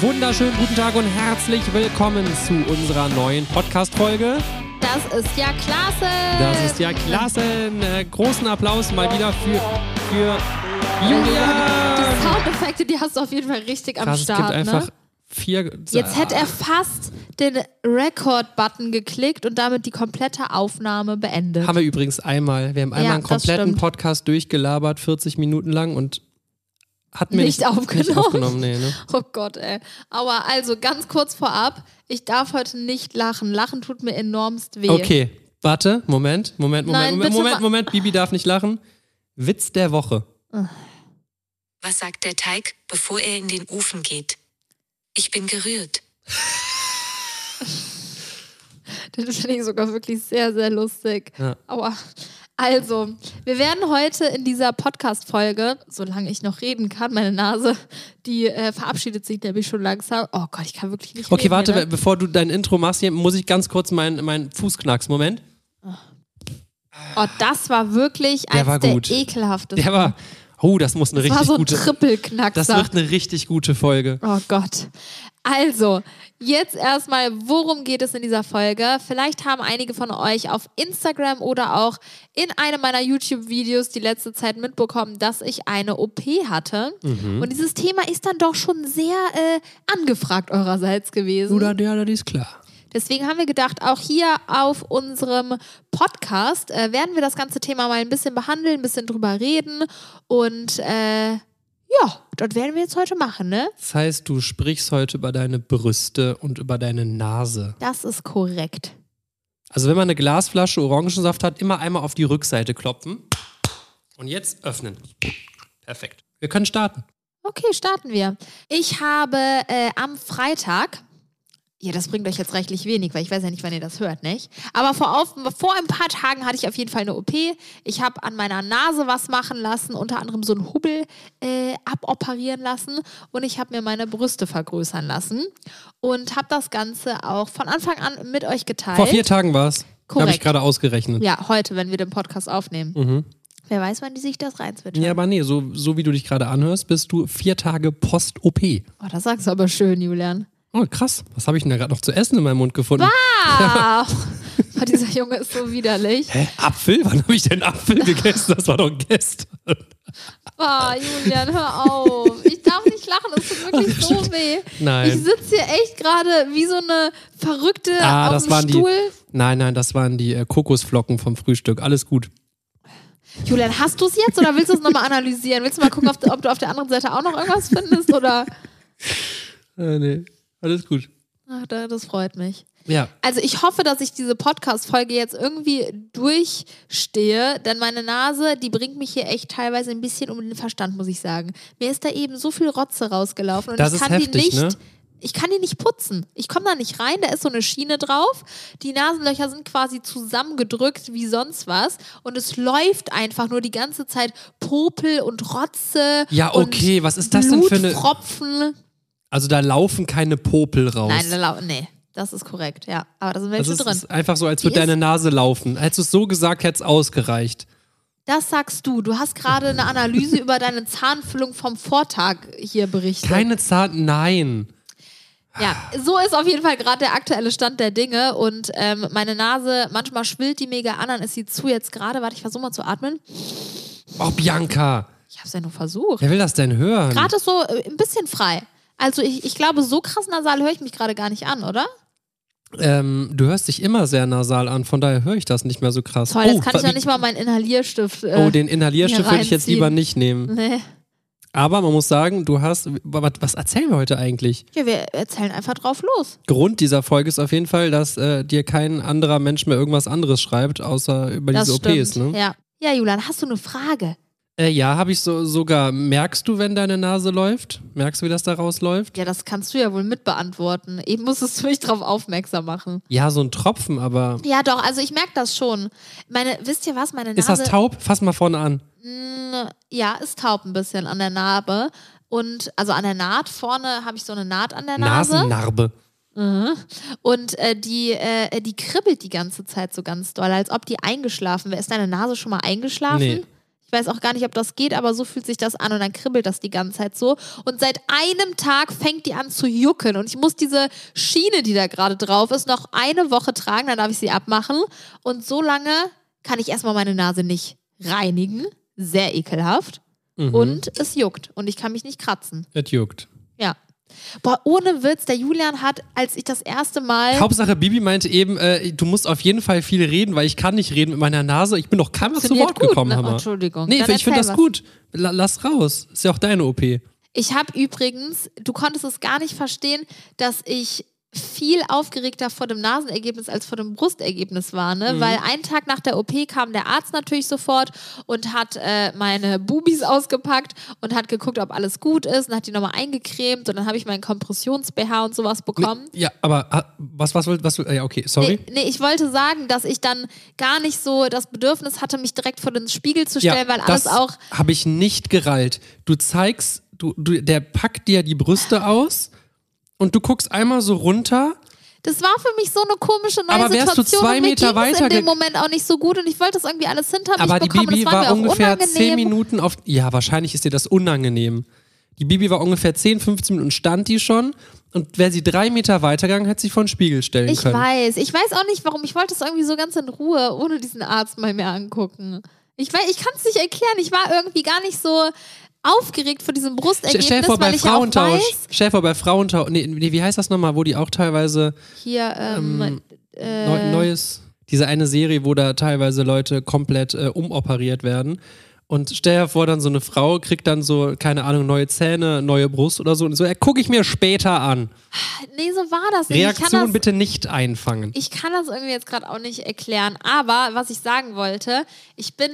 wunderschönen guten Tag und herzlich willkommen zu unserer neuen Podcast-Folge. Das ist ja klasse. Das ist ja klasse. Äh, großen Applaus mal wieder für, für Julia. Die Soundeffekte, die hast du auf jeden Fall richtig am Krass, es Start. gibt einfach ne? vier. Jetzt hätte er fast den Record-Button geklickt und damit die komplette Aufnahme beendet. Haben wir übrigens einmal. Wir haben einmal Ja, einen kompletten. Podcast durchgelabert, 40 Minuten lang und hatten wir Nicht nicht, aufgenommen. Nicht aufgenommen nee, ne? Oh Gott, ey. Aber also ganz kurz vorab, ich darf heute nicht lachen. Lachen tut mir enormst weh. Okay, warte, Moment, Moment, Moment, Nein, Moment, Moment, Moment, Bibi darf nicht lachen. Witz der Woche. Was sagt der Teig, bevor er in den Ofen geht? Ich bin gerührt. Das finde ich sogar wirklich sehr, sehr lustig. Ja. Aber also, wir werden heute in dieser Podcast-Folge, solange ich noch reden kann, meine Nase, die äh, verabschiedet sich nämlich schon langsam. Oh Gott, ich kann wirklich nicht Okay, reden. warte, ne? bevor du dein Intro machst, hier muss ich ganz kurz meinen mein Fuß knacksen. Moment. Oh, das war wirklich Der eins war der gut. ekelhaftesten. Der war. Oh, das muss eine das war richtig so ein gute. Trippelknackser. Das wird eine richtig gute Folge. Oh Gott. Also, jetzt erstmal, worum geht es in dieser Folge? Vielleicht haben einige von euch auf Instagram oder auch in einem meiner YouTube-Videos die letzte Zeit mitbekommen, dass ich eine OP hatte. Mhm. Und dieses Thema ist dann doch schon sehr äh, angefragt eurerseits gewesen. Oder ja, das ist klar. Deswegen haben wir gedacht, auch hier auf unserem Podcast äh, werden wir das ganze Thema mal ein bisschen behandeln, ein bisschen drüber reden. Und äh, ja, das werden wir jetzt heute machen, ne? Das heißt, du sprichst heute über deine Brüste und über deine Nase. Das ist korrekt. Also, wenn man eine Glasflasche Orangensaft hat, immer einmal auf die Rückseite klopfen. Und jetzt öffnen. Perfekt. Wir können starten. Okay, starten wir. Ich habe äh, am Freitag, ja, das bringt euch jetzt reichlich wenig, weil ich weiß ja nicht, wann ihr das hört, nicht? Aber vor, auf, vor ein paar Tagen hatte ich auf jeden Fall eine OP. Ich habe an meiner Nase was machen lassen, unter anderem so einen Hubbel äh, aboperieren lassen und ich habe mir meine Brüste vergrößern lassen und habe das Ganze auch von Anfang an mit euch geteilt. Vor vier Tagen war es. Habe ich gerade ausgerechnet. Ja, heute, wenn wir den Podcast aufnehmen. Mhm. Wer weiß, wann die sich das reinzwitschern. Ja, aber nee, so, so wie du dich gerade anhörst, bist du vier Tage Post-OP. Oh, das sagst du aber schön, Julian. Oh, krass. Was habe ich denn da gerade noch zu essen in meinem Mund gefunden? Ah! Oh, dieser Junge ist so widerlich. Hä? Apfel? Wann habe ich denn Apfel gegessen? Das war doch gestern. Ah, Julian, hör auf. Ich darf nicht lachen, es tut wirklich so weh. Nein. Ich sitze hier echt gerade wie so eine Verrückte Ah, auf das dem waren die. Stuhl. Nein, nein, das waren die äh, Kokosflocken vom Frühstück. Alles gut. Julian, hast du es jetzt oder willst du es nochmal analysieren? Willst du mal gucken, ob, ob du auf der anderen Seite auch noch irgendwas findest? Oder? Äh, nee, alles gut. Ach, da- das freut mich. Ja, Also ich hoffe, dass ich diese Podcast-Folge jetzt irgendwie durchstehe, denn meine Nase, die bringt mich hier echt teilweise ein bisschen um den Verstand, muss ich sagen. Mir ist da eben so viel Rotze rausgelaufen und Das ich kann heftig, die nicht. ne? Ich kann die nicht putzen. Ich komme da nicht rein, da ist so eine Schiene drauf. Die Nasenlöcher sind quasi zusammengedrückt wie sonst was. Und es läuft einfach nur die ganze Zeit Popel und Rotze. Ja, und okay, was ist das denn für eine- Blutpfropfen. Also da laufen keine Popel raus. Nein, da lau- nee, das ist korrekt, ja. Aber da sind das welche ist, drin. ist einfach so, als würde deine Nase laufen. Hättest du es so gesagt, hätte es ausgereicht. Das sagst du. Du hast gerade eine Analyse über deine Zahnfüllung vom Vortag hier berichtet. Keine Zahn, nein. ja, so ist auf jeden Fall gerade der aktuelle Stand der Dinge. Und ähm, meine Nase, manchmal schwillt die mega an, dann ist sie zu jetzt gerade. Warte, ich versuche mal zu atmen. Oh, Bianca. Ich habe es ja nur versucht. Wer will das denn hören? Gerade ist so äh, ein bisschen frei. Also ich, ich glaube, so krass nasal höre ich mich gerade gar nicht an, oder? Ähm, du hörst dich immer sehr nasal an, von daher höre ich das nicht mehr so krass. Toll, oh, jetzt kann ich noch nicht mal meinen Inhalierstift. Äh, Oh, den Inhalierstift würde ich jetzt lieber nicht nehmen. Nee. Aber man muss sagen, du hast. Was, was erzählen wir heute eigentlich? Ja, wir erzählen einfach drauf los. Grund dieser Folge ist auf jeden Fall, dass äh, dir kein anderer Mensch mehr irgendwas anderes schreibt, außer über Das diese stimmt. OPs, ne? Ja. ja, Julian, hast du eine Frage? Äh, ja, habe ich so sogar. Merkst du, wenn deine Nase läuft? Merkst du, wie das da rausläuft? Ja, das kannst du ja wohl mitbeantworten. Eben musstest du mich darauf aufmerksam machen. Ja, so ein Tropfen, aber. Ja, doch, also ich merke das schon. Meine, wisst ihr was, meine Nase. Ist das taub? Fass mal vorne an. Mm, Ja, ist taub ein bisschen an der Narbe. Und also an der Naht vorne habe ich so eine Naht an der Nase. Nasennarbe. Mhm. Und äh, die, äh, die kribbelt die ganze Zeit so ganz doll, als ob die eingeschlafen wäre. Ist deine Nase schon mal eingeschlafen? Nee. Ich weiß auch gar nicht, ob das geht, aber so fühlt sich das an und dann kribbelt das die ganze Zeit so. Und seit einem Tag fängt die an zu jucken und ich muss diese Schiene, die da gerade drauf ist, noch eine Woche tragen, dann darf ich sie abmachen. Und so lange kann ich erstmal meine Nase nicht reinigen. Sehr ekelhaft. Mhm. Und es juckt und ich kann mich nicht kratzen. Es juckt. Boah, ohne Witz, der Julian hat, als ich das erste Mal. Hauptsache, Bibi meinte eben, äh, du musst auf jeden Fall viel reden, weil ich kann nicht reden mit meiner Nase. Ich bin noch keinem zu Wort gut, gekommen, ne? Hammer. Entschuldigung. Nee, Dann ich finde das was. gut. La lass raus. Ist ja auch deine OP. Ich habe übrigens, du konntest es gar nicht verstehen, dass ich viel aufgeregter vor dem Nasenergebnis als vor dem Brustergebnis war, ne? Mhm. Weil einen Tag nach der OP kam der Arzt natürlich sofort und hat äh, meine Bubis ausgepackt und hat geguckt, ob alles gut ist und hat die nochmal eingecremt und dann habe ich meinen Kompressions-BH und sowas bekommen. Ja, aber ah, was, was, will- was, will- ja, okay, sorry. Nee, nee, ich wollte sagen, dass ich dann gar nicht so das Bedürfnis hatte, mich direkt vor den Spiegel zu stellen, weil alles das auch habe ich nicht gerallt. Du zeigst, du, du, der packt dir die Brüste aus und du guckst einmal so runter. Das war für mich so eine komische neue Aber wärst du Situation. zwei und mir Meter weiter in dem Moment auch nicht so gut und ich wollte das irgendwie alles hinter Aber mich die bekommen. Bibi das war, war, ungefähr unangenehm. 10 Minuten auf. Ja, wahrscheinlich ist dir das unangenehm. Die Bibi war ungefähr 10, 15 Minuten stand die schon. Und wäre sie drei Meter weitergegangen, hätte sie vor den Spiegel stellen Ich können. weiß. Ich weiß auch nicht, warum. Ich wollte es irgendwie so ganz in Ruhe, ohne diesen Arzt mal mehr angucken. Ich, weiß- ich kann es nicht erklären. Ich war irgendwie gar nicht so aufgeregt vor diesem Brustergebnis, stell vor, weil bei ich ja auch Frauentausch. weiß, Stell vor, bei Frauentausch. Nee, nee, wie heißt das nochmal, wo die auch teilweise hier, ähm, Ähm, äh, neu, neues. Diese eine Serie, wo da teilweise Leute komplett äh, umoperiert werden. Und stell dir vor, dann so eine Frau kriegt dann so, keine Ahnung, neue Zähne, neue Brust oder so. Und so, äh, gucke ich mir später an. nee, so war das nicht. ich kann Reaktion das, bitte nicht einfangen. Ich kann das irgendwie jetzt gerade auch nicht erklären, aber was ich sagen wollte, ich bin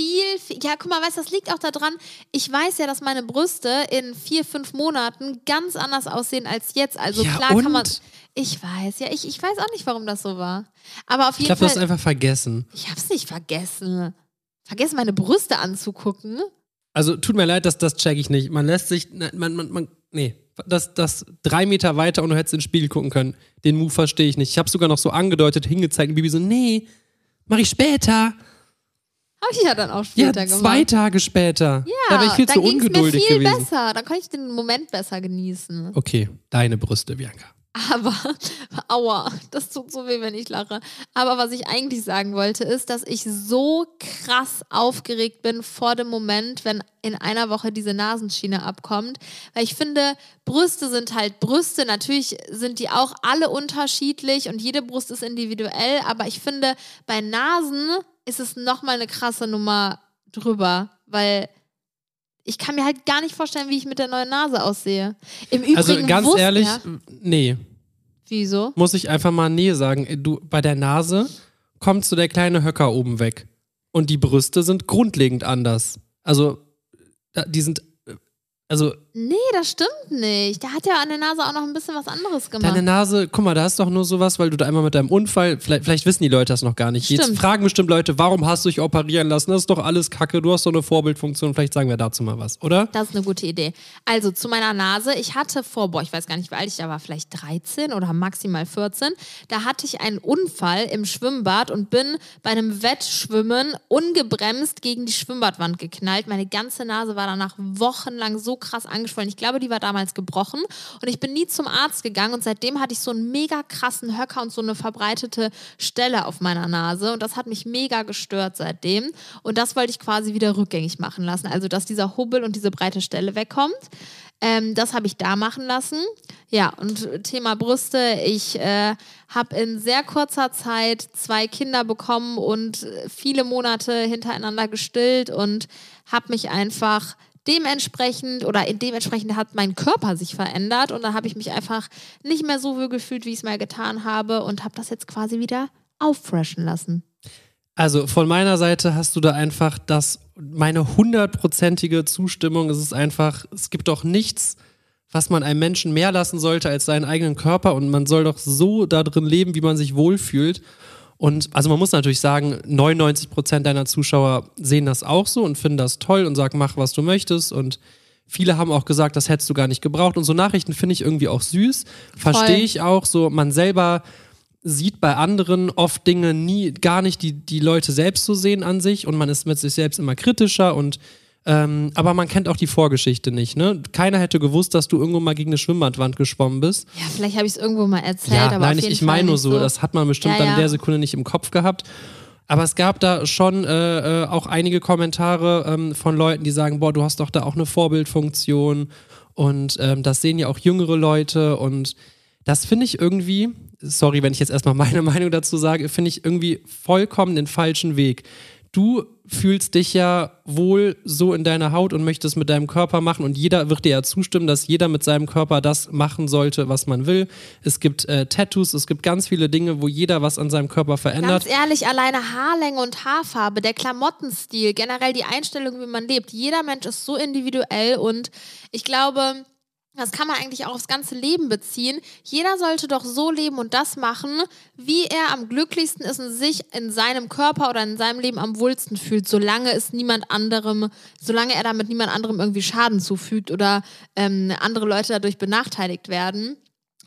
viel, viel, ja, guck mal, weißt du, das liegt auch daran, ich weiß ja, dass meine Brüste in vier, fünf Monaten ganz anders aussehen als jetzt. Also Ja, klar kann man, und? ich weiß, ja, ich, ich weiß auch nicht, warum das so war. Aber auf Ich jeden glaube, du hast Fall, einfach vergessen. ich hab's nicht vergessen. Vergessen, meine Brüste anzugucken. Also tut mir leid, dass das check ich nicht. Man lässt sich, man, man, man, nee, das, das drei Meter weiter und du hättest in den Spiegel gucken können. Den Move verstehe ich nicht. Ich habe sogar noch so angedeutet, hingezeigt und Bibi so, nee, mach ich später. Habe ich ja dann auch Ja, später gemacht. zwei Tage später. Ja, da wäre ich viel zu ungeduldig mir viel gewesen. besser. Dann konnte ich den Moment besser genießen. Okay, deine Brüste, Bianca. Aber, aua, das tut so weh, wenn ich lache. Aber was ich eigentlich sagen wollte, ist, dass ich so krass aufgeregt bin vor dem Moment, wenn in einer Woche diese Nasenschiene abkommt. Weil ich finde, Brüste sind halt Brüste. Natürlich sind die auch alle unterschiedlich und jede Brust ist individuell. Aber ich finde, bei Nasen ist es nochmal eine krasse Nummer drüber. Weil ich kann mir halt gar nicht vorstellen, wie ich mit der neuen Nase aussehe. Im Übrigen Also ganz wusste- ehrlich, Ja, nee, wieso? muss ich einfach mal nee sagen. Du, bei der Nase kommt so der kleine Höcker oben weg. Und die Brüste sind grundlegend anders. Also, da- die sind, äh, also Nee, das stimmt nicht. Der hat ja an der Nase auch noch ein bisschen was anderes gemacht. Deine Nase, guck mal, da ist doch nur sowas, weil du da einmal mit deinem Unfall, vielleicht, vielleicht wissen die Leute das noch gar nicht. Jetzt Stimmt. fragen bestimmt Leute, warum hast du dich operieren lassen? Das ist doch alles Kacke, du hast doch eine Vorbildfunktion. Vielleicht sagen wir dazu mal was, oder? Das ist eine gute Idee. Also zu meiner Nase. Ich hatte vor, boah, ich weiß gar nicht, wie alt ich da war, vielleicht 13 oder maximal 14. Da hatte ich einen Unfall im Schwimmbad und bin bei einem Wettschwimmen ungebremst gegen die Schwimmbadwand geknallt. Meine ganze Nase war danach wochenlang so krass angeschwollen. Ich glaube, die war damals gebrochen und ich bin nie zum Arzt gegangen und seitdem hatte ich so einen mega krassen Höcker und so eine verbreitete Stelle auf meiner Nase und das hat mich mega gestört seitdem und das wollte ich quasi wieder rückgängig machen lassen. Also, dass dieser Hubbel und diese breite Stelle wegkommt. Ähm, das habe ich da machen lassen. Ja, und Thema Brüste. Ich äh, habe in sehr kurzer Zeit zwei Kinder bekommen und viele Monate hintereinander gestillt und habe mich einfach dementsprechend oder dementsprechend hat mein Körper sich verändert und dann habe ich mich einfach nicht mehr so wohl gefühlt, wie ich es mal getan habe und habe das jetzt quasi wieder auffreshen lassen. Also von meiner Seite hast du da einfach das, meine hundertprozentige Zustimmung. Es ist einfach, es gibt doch nichts, was man einem Menschen mehr lassen sollte als seinen eigenen Körper und man soll doch so da drin leben, wie man sich wohlfühlt. Und also man muss natürlich sagen, 99 Prozent deiner Zuschauer sehen das auch so und finden das toll und sagen, mach, was du möchtest. Und viele haben auch gesagt, das hättest du gar nicht gebraucht. Und so Nachrichten finde ich irgendwie auch süß. Verstehe ich auch. So, man selber sieht bei anderen oft Dinge nie, gar nicht, die die Leute selbst so sehen an sich und man ist mit sich selbst immer kritischer und ähm, aber man kennt auch die Vorgeschichte nicht, ne? Keiner hätte gewusst, dass du irgendwo mal gegen eine Schwimmbadwand geschwommen bist. Ja, vielleicht habe ich es irgendwo mal erzählt, Ja, aber nein, ich, ich meine nur nicht so, das hat man bestimmt Ja, dann in ja. der Sekunde nicht im Kopf gehabt. Aber es gab da schon äh, äh, auch einige Kommentare ähm, von Leuten, die sagen, boah, du hast doch da auch eine Vorbildfunktion und ähm, das sehen ja auch jüngere Leute und das finde ich irgendwie, sorry, wenn ich jetzt erstmal meine Meinung dazu sage, finde ich irgendwie vollkommen den falschen Weg. Du fühlst dich ja wohl so in deiner Haut und möchtest mit deinem Körper machen und jeder wird dir ja zustimmen, dass jeder mit seinem Körper das machen sollte, was man will. Es gibt äh, Tattoos, es gibt ganz viele Dinge, wo jeder was an seinem Körper verändert. Ganz ehrlich, alleine Haarlänge und Haarfarbe, der Klamottenstil, generell die Einstellung, wie man lebt. Jeder Mensch ist so individuell und ich glaube, das kann man eigentlich auch aufs ganze Leben beziehen. Jeder sollte doch so leben und das machen, wie er am glücklichsten ist und sich in seinem Körper oder in seinem Leben am wohlsten fühlt, solange es niemand anderem, solange er damit niemand anderem irgendwie Schaden zufügt oder ähm, andere Leute dadurch benachteiligt werden.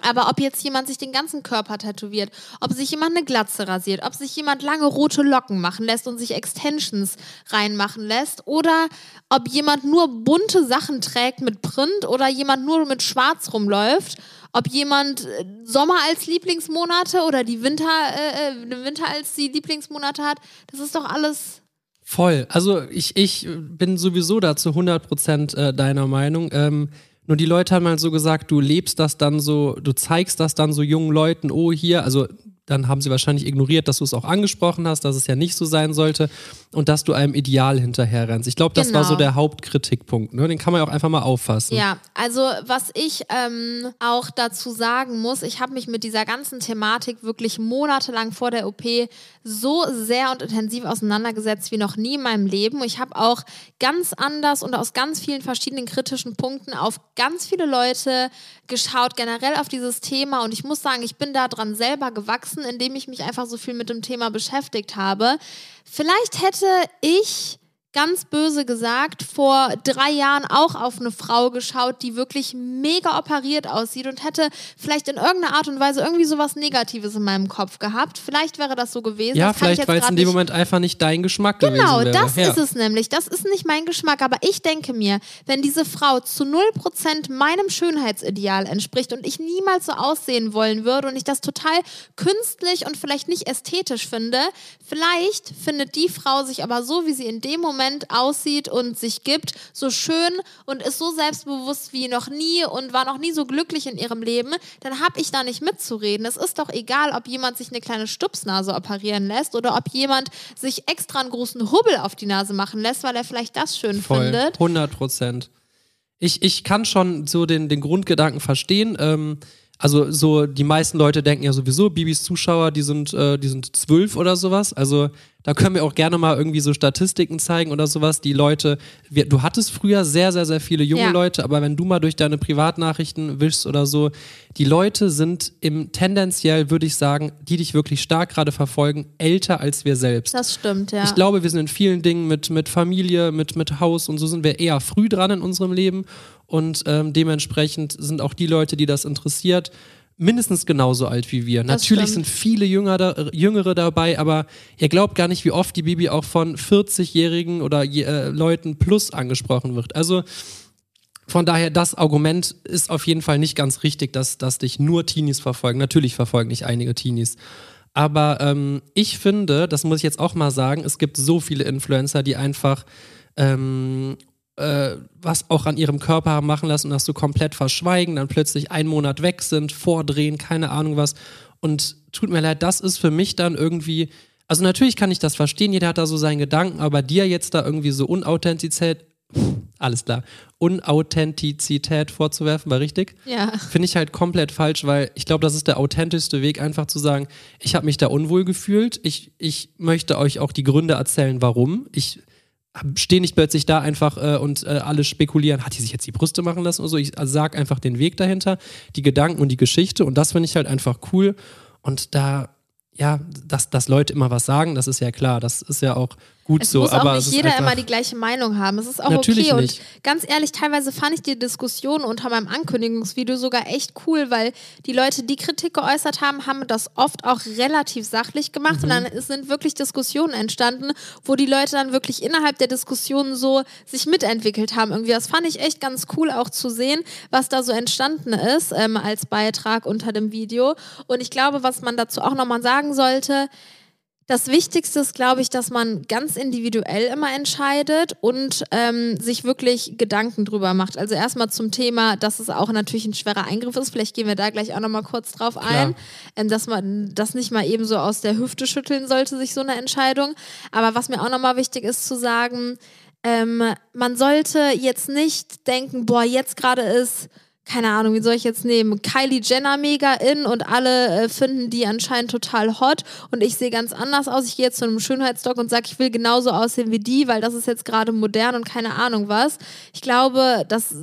Aber ob jetzt jemand sich den ganzen Körper tätowiert, ob sich jemand eine Glatze rasiert, ob sich jemand lange rote Locken machen lässt und sich Extensions reinmachen lässt oder ob jemand nur bunte Sachen trägt mit Print oder jemand nur mit Schwarz rumläuft, ob jemand äh, Sommer als Lieblingsmonate oder die Winter, äh, äh, den Winter als die Lieblingsmonate hat, das ist doch alles Voll. Also ich, ich bin sowieso dazu 100% äh, deiner Meinung. Ähm, nur die Leute haben halt so gesagt, du lebst das dann so, du zeigst das dann so jungen Leuten, oh hier, also dann haben sie wahrscheinlich ignoriert, dass du es auch angesprochen hast, dass es ja nicht so sein sollte und dass du einem Ideal hinterherrennst. Ich glaube, das war Genau. so der Hauptkritikpunkt. Ne? Den kann man ja auch einfach mal auffassen. Ja, also was ich ähm, auch dazu sagen muss, ich habe mich mit dieser ganzen Thematik wirklich monatelang vor der OP so sehr und intensiv auseinandergesetzt wie noch nie in meinem Leben. Ich habe auch ganz anders und aus ganz vielen verschiedenen kritischen Punkten auf ganz viele Leute geschaut, generell auf dieses Thema. Und ich muss sagen, ich bin daran selber gewachsen, indem ich mich einfach so viel mit dem Thema beschäftigt habe. Vielleicht hätte ich ganz böse gesagt, vor drei Jahren auch auf eine Frau geschaut, die wirklich mega operiert aussieht und hätte vielleicht in irgendeiner Art und Weise irgendwie sowas Negatives in meinem Kopf gehabt. Vielleicht wäre das so gewesen. Ja, das vielleicht, weil es in dem Moment einfach nicht dein Geschmack Genau, gewesen wäre. das ja. ist es nämlich. Das ist nicht mein Geschmack. Aber ich denke mir, wenn diese Frau zu 0% meinem Schönheitsideal entspricht und ich niemals so aussehen wollen würde und ich das total künstlich und vielleicht nicht ästhetisch finde, vielleicht findet die Frau sich aber so, wie sie in dem Moment aussieht und sich gibt, so schön und ist so selbstbewusst wie noch nie und war noch nie so glücklich in ihrem Leben, dann habe ich da nicht mitzureden. Es ist doch egal, ob jemand sich eine kleine Stupsnase operieren lässt oder ob jemand sich extra einen großen Hubbel auf die Nase machen lässt, weil er vielleicht das schön Voll, findet. 100 Prozent. Ich, ich kann schon so den, den Grundgedanken verstehen. Ähm, also so die meisten Leute denken ja sowieso, Bibis Zuschauer, die sind, äh, die sind zwölf oder sowas. Also da können wir auch gerne mal irgendwie so Statistiken zeigen oder sowas. Die Leute, wir, du hattest früher sehr, sehr, sehr viele junge Ja. Leute, aber wenn du mal durch deine Privatnachrichten wischst oder so, die Leute sind im tendenziell, würde ich sagen, die dich wirklich stark gerade verfolgen, älter als wir selbst. Das stimmt, ja. Ich glaube, wir sind in vielen Dingen mit, mit Familie, mit, mit Haus und so sind wir eher früh dran in unserem Leben. Und ähm, dementsprechend sind auch die Leute, die das interessiert, mindestens genauso alt wie wir. Natürlich stimmt. sind viele Jünger da, äh, Jüngere dabei, aber ihr glaubt gar nicht, wie oft die Bibi auch von 40-Jährigen oder äh, Leuten plus angesprochen wird. Also von daher, das Argument ist auf jeden Fall nicht ganz richtig, dass, dass dich nur Teenies verfolgen. Natürlich verfolgen dich einige Teenies. Aber ähm, ich finde, das muss ich jetzt auch mal sagen, es gibt so viele Influencer, die einfach ähm, äh, was auch an ihrem Körper haben machen lassen und das so komplett verschweigen, dann plötzlich einen Monat weg sind, vordrehen, keine Ahnung was. Und tut mir leid, das ist für mich dann irgendwie, also natürlich kann ich das verstehen, jeder hat da so seinen Gedanken, aber dir jetzt da irgendwie so Unauthentizität, alles klar, Unauthentizität vorzuwerfen, war richtig? ja. Finde ich halt komplett falsch, weil ich glaube, das ist der authentischste Weg, einfach zu sagen, ich habe mich da unwohl gefühlt. Ich, ich möchte euch auch die Gründe erzählen, warum. Ich stehe nicht plötzlich da einfach äh, und äh, alle spekulieren, hat die sich jetzt die Brüste machen lassen oder so. Ich sag einfach den Weg dahinter, die Gedanken und die Geschichte und das finde ich halt einfach cool. Und da, ja, dass, dass Leute immer was sagen, das ist ja klar. Das ist ja auch gut Es so. muss aber auch es nicht ist jeder immer die gleiche Meinung haben. Es ist auch Natürlich okay. nicht. Und ganz ehrlich, teilweise fand ich die Diskussion unter meinem Ankündigungsvideo sogar echt cool, weil die Leute, die Kritik geäußert haben, haben das oft auch relativ sachlich gemacht. Mhm. Und dann es sind wirklich Diskussionen entstanden, wo die Leute dann wirklich innerhalb der Diskussion so sich mitentwickelt haben. Irgendwie, das fand ich echt ganz cool auch zu sehen, was da so entstanden ist ähm, als Beitrag unter dem Video. Und ich glaube, was man dazu auch nochmal sagen sollte, das Wichtigste ist, glaube ich, dass man ganz individuell immer entscheidet und ähm, sich wirklich Gedanken drüber macht. Also erstmal zum Thema, dass es auch natürlich ein schwerer Eingriff ist. Vielleicht gehen wir da gleich auch nochmal kurz drauf ein, ähm, dass man das nicht mal eben so aus der Hüfte schütteln sollte, sich so eine Entscheidung. Aber was mir auch nochmal wichtig ist zu sagen, ähm, man sollte jetzt nicht denken, boah, jetzt gerade ist keine Ahnung, wie soll ich jetzt nehmen? Kylie Jenner mega in und alle äh, finden die anscheinend total hot und ich sehe ganz anders aus. Ich gehe jetzt zu einem Schönheitsdoc und sage, ich will genauso aussehen wie die, weil das ist jetzt gerade modern und keine Ahnung was. Ich glaube, dass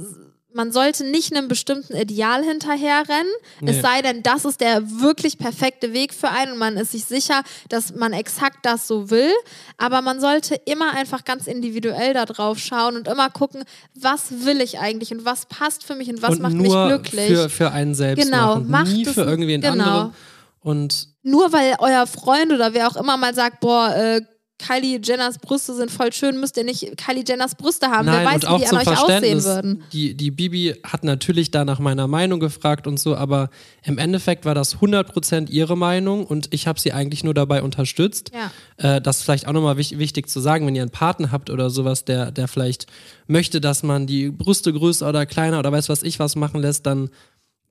man sollte nicht einem bestimmten Ideal hinterherrennen, Nee. es sei denn, das ist der wirklich perfekte Weg für einen und man ist sich sicher, dass man exakt das so will. Aber man sollte immer einfach ganz individuell da drauf schauen und immer gucken, was will ich eigentlich und was passt für mich und was und macht mich glücklich. Für, für einen selbst Genau, machen. macht Nie für irgendwen genau. anderen. Und Nur weil euer Freund oder wer auch immer mal sagt, boah, äh, Kylie Jenners Brüste sind voll schön, müsst ihr nicht Kylie Jenners Brüste haben. Nein, wer weiß, wie die an euch aussehen würden. Die, die Bibi hat natürlich da nach meiner Meinung gefragt und so, aber im Endeffekt war das 100% ihre Meinung und ich habe sie eigentlich nur dabei unterstützt. Ja. Äh, das ist vielleicht auch nochmal wich wichtig zu sagen, wenn ihr einen Partner habt oder sowas, der, der vielleicht möchte, dass man die Brüste größer oder kleiner oder weiß was ich was machen lässt, dann,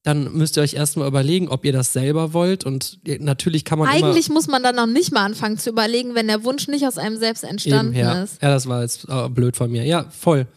dann müsst ihr euch erstmal überlegen, ob ihr das selber wollt und natürlich kann man. Eigentlich muss man dann noch nicht mal anfangen zu überlegen, wenn der Wunsch nicht aus einem selbst entstanden Eben, ja. ist. ja, das war jetzt äh, blöd von mir. Ja, voll.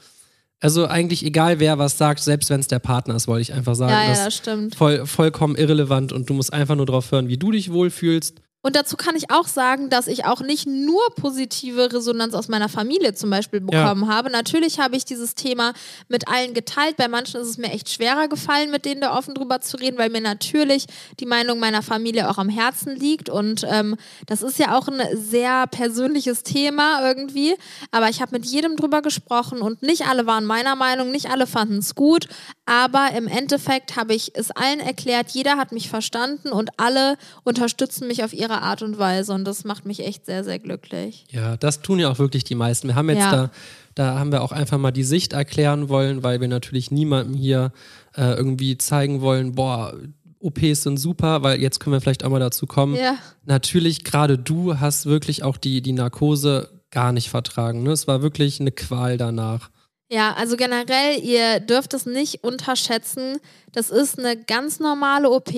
Also eigentlich egal, wer was sagt, selbst wenn es der Partner ist, wollte ich einfach sagen. Ja, ja, das das stimmt. voll, vollkommen irrelevant und du musst einfach nur drauf hören, wie du dich wohlfühlst. Und dazu kann ich auch sagen, dass ich auch nicht nur positive Resonanz aus meiner Familie zum Beispiel bekommen habe. Natürlich habe ich dieses Thema mit allen geteilt. Bei manchen ist es mir echt schwerer gefallen, mit denen da offen drüber zu reden, weil mir natürlich die Meinung meiner Familie auch am Herzen liegt. Und ähm, das ist ja auch ein sehr persönliches Thema irgendwie. Aber ich habe mit jedem drüber gesprochen und nicht alle waren meiner Meinung, nicht alle fanden es gut. Aber im Endeffekt habe ich es allen erklärt, jeder hat mich verstanden und alle unterstützen mich auf ihre Art und Weise. Und das macht mich echt sehr, sehr glücklich. Ja, das tun ja auch wirklich die meisten. Wir haben jetzt Ja. da, da haben wir auch einfach mal die Sicht erklären wollen, weil wir natürlich niemandem hier äh, irgendwie zeigen wollen, boah, OPs sind super, weil jetzt können wir vielleicht auch mal dazu kommen. Ja. Natürlich, gerade du hast wirklich auch die, die Narkose gar nicht vertragen. Ne? Es war wirklich eine Qual danach. Ja, also generell, ihr dürft es nicht unterschätzen. Das ist eine ganz normale OP.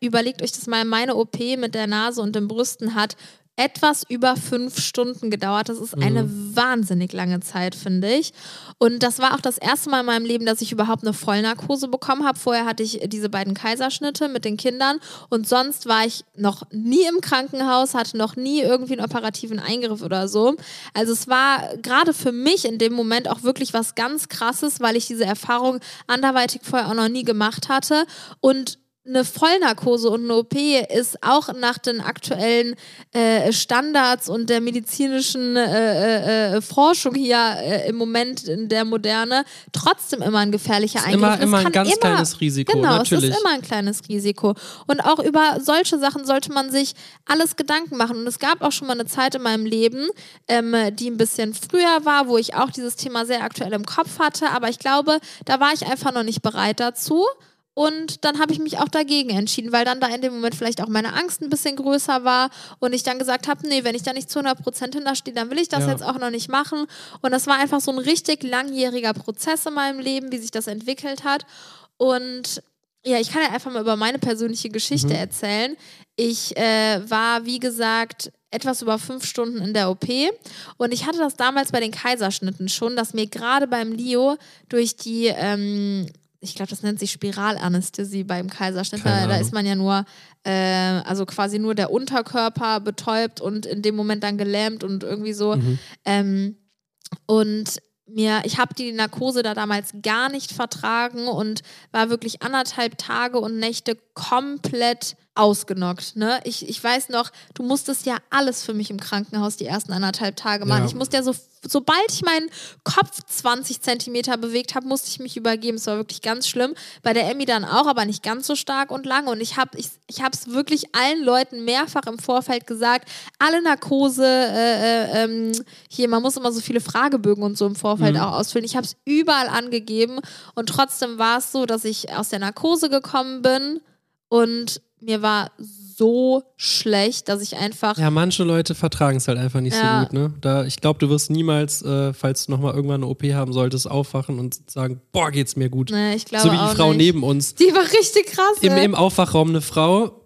Überlegt euch das mal. Meine OP mit der Nase und den Brüsten hat etwas über fünf Stunden gedauert. Das ist eine wahnsinnig lange Zeit, finde ich. Und das war auch das erste Mal in meinem Leben, dass ich überhaupt eine Vollnarkose bekommen habe. Vorher hatte ich diese beiden Kaiserschnitte mit den Kindern und sonst war ich noch nie im Krankenhaus, hatte noch nie irgendwie einen operativen Eingriff oder so. Also es war gerade für mich in dem Moment auch wirklich was ganz Krasses, weil ich diese Erfahrung anderweitig vorher auch noch nie gemacht hatte und eine Vollnarkose und eine OP ist auch nach den aktuellen äh, Standards und der medizinischen äh, äh, Forschung hier äh, im Moment in der Moderne trotzdem immer ein gefährlicher Eingriff. immer, immer ein ganz immer- kleines Risiko, Genau, natürlich. es ist immer ein kleines Risiko. Und auch über solche Sachen sollte man sich alles Gedanken machen. Und es gab auch schon mal eine Zeit in meinem Leben, ähm, die ein bisschen früher war, wo ich auch dieses Thema sehr aktuell im Kopf hatte. Aber ich glaube, da war ich einfach noch nicht bereit dazu. Und dann habe ich mich auch dagegen entschieden, weil dann da in dem Moment vielleicht auch meine Angst ein bisschen größer war und ich dann gesagt habe, nee, wenn ich da nicht zu 100% hinterstehe, dann will ich das Ja. jetzt auch noch nicht machen. Und das war einfach so ein richtig langjähriger Prozess in meinem Leben, wie sich das entwickelt hat. Und ja, ich kann ja einfach mal über meine persönliche Geschichte erzählen. Ich äh, war, wie gesagt, etwas über fünf Stunden in der OP und ich hatte das damals bei den Kaiserschnitten schon, dass mir gerade beim Leo durch die, ähm, ich glaube, das nennt sich Spiralanästhesie beim Kaiserschnitt, da, da ist man ja nur, äh, also quasi nur der Unterkörper betäubt und in dem Moment dann gelähmt und irgendwie so. Mhm. Ähm, und mir, ich habe die Narkose da damals gar nicht vertragen und war wirklich anderthalb Tage und Nächte komplett ausgenockt. Ne? Ich, ich weiß noch, du musstest ja alles für mich im Krankenhaus die ersten anderthalb Tage machen. Ja. Ich musste ja so, sobald ich meinen Kopf 20 Zentimeter bewegt habe, musste ich mich übergeben. Es war wirklich ganz schlimm. Bei der Emmy dann auch, aber nicht ganz so stark und lange. Und ich habe ich, ich es wirklich allen Leuten mehrfach im Vorfeld gesagt, alle Narkose, äh, äh, ähm, hier, man muss immer so viele Fragebögen und so im Vorfeld auch ausfüllen. Ich habe es überall angegeben und trotzdem war es so, dass ich aus der Narkose gekommen bin und mir war so schlecht, dass ich einfach Ja, manche Leute vertragen es halt einfach nicht Ja. so gut, ne? Da, ich glaube, du wirst niemals, äh, falls du nochmal irgendwann eine OP haben solltest, aufwachen und sagen, boah, geht's mir gut. Ne, ich glaube so wie die Frau nicht. neben uns. Die war richtig krass. Im, ey. Im Aufwachraum eine Frau,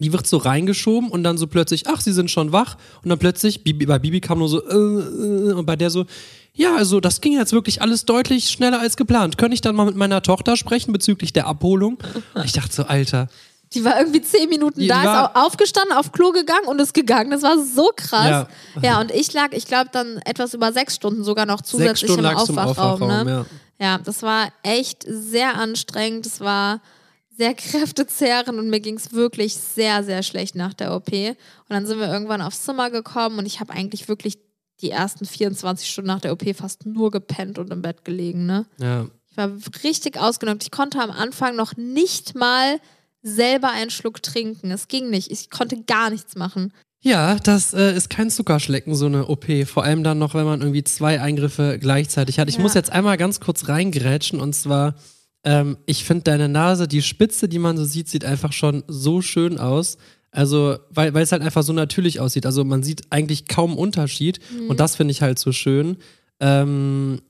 die wird so reingeschoben und dann so plötzlich, ach, sie sind schon wach. Und dann plötzlich, Bibi, bei Bibi kam nur so, äh, äh, und bei der so, ja, also das ging jetzt wirklich alles deutlich schneller als geplant. Könnte ich dann mal mit meiner Tochter sprechen bezüglich der Abholung? Und ich dachte so, Alter, Die war irgendwie zehn Minuten Die da, ist war- aufgestanden, auf Klo gegangen und ist gegangen. Das war so krass. Ja. Ja, und ich lag, ich glaube, dann etwas über sechs Stunden sogar noch zusätzlich im. Aufwachraum, ne? ja. Ja, das war echt sehr anstrengend. Es war sehr kräftezehrend und mir ging es wirklich sehr, sehr schlecht nach der OP. Und dann sind wir irgendwann aufs Zimmer gekommen und ich habe eigentlich wirklich die ersten 24 Stunden nach der OP fast nur gepennt und im Bett gelegen. Ne? ja. Ich war richtig ausgenockt. Ich konnte am Anfang noch nicht mal selber einen Schluck trinken. Es ging nicht. Ich konnte gar nichts machen. Ja, das äh, ist kein Zuckerschlecken, so eine OP. Vor allem dann noch, wenn man irgendwie zwei Eingriffe gleichzeitig hat. Ich Ja. muss jetzt einmal ganz kurz reingrätschen und zwar, ähm, ich finde deine Nase, die Spitze, die man so sieht, sieht einfach schon so schön aus. Also, weil, weil es halt einfach so natürlich aussieht. Also man sieht eigentlich kaum Unterschied und das finde ich halt so schön. Ähm,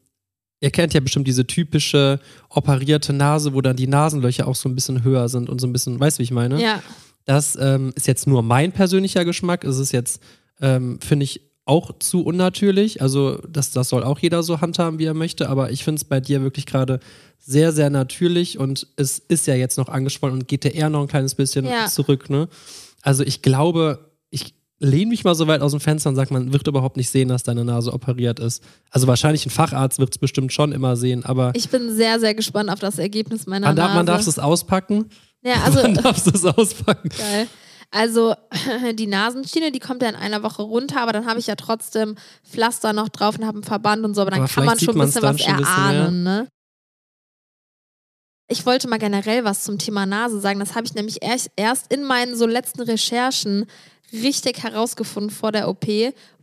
ihr kennt ja bestimmt diese typische operierte Nase, wo dann die Nasenlöcher auch so ein bisschen höher sind und so ein bisschen, weißt du, wie ich meine? Ja. Das ähm, ist jetzt nur mein persönlicher Geschmack. Es ist jetzt, ähm, finde ich, auch zu unnatürlich. Also, das, das soll auch jeder so handhaben, wie er möchte. Aber ich finde es bei dir wirklich gerade sehr, sehr natürlich. Und es ist ja jetzt noch angeschwollen und geht ja eher noch ein kleines bisschen Ja. zurück. Ne? Also, ich glaube, ich lehne mich mal so weit aus dem Fenster und sage, man wird überhaupt nicht sehen, dass deine Nase operiert ist. Also, wahrscheinlich ein Facharzt wird es bestimmt schon immer sehen. Aber Ich bin sehr, sehr gespannt auf das Ergebnis meiner man darf, Nase. man darf es auspacken. ja, also, man darf es auspacken. geil. Also die Nasenschiene, die kommt ja in einer Woche runter, aber dann habe ich ja trotzdem Pflaster noch drauf und habe einen Verband und so, aber dann Aber kann man schon ein bisschen was ein bisschen erahnen, ne? Ich wollte mal generell was zum Thema Nase sagen. Das habe ich nämlich erst in meinen so letzten Recherchen richtig herausgefunden vor der OP.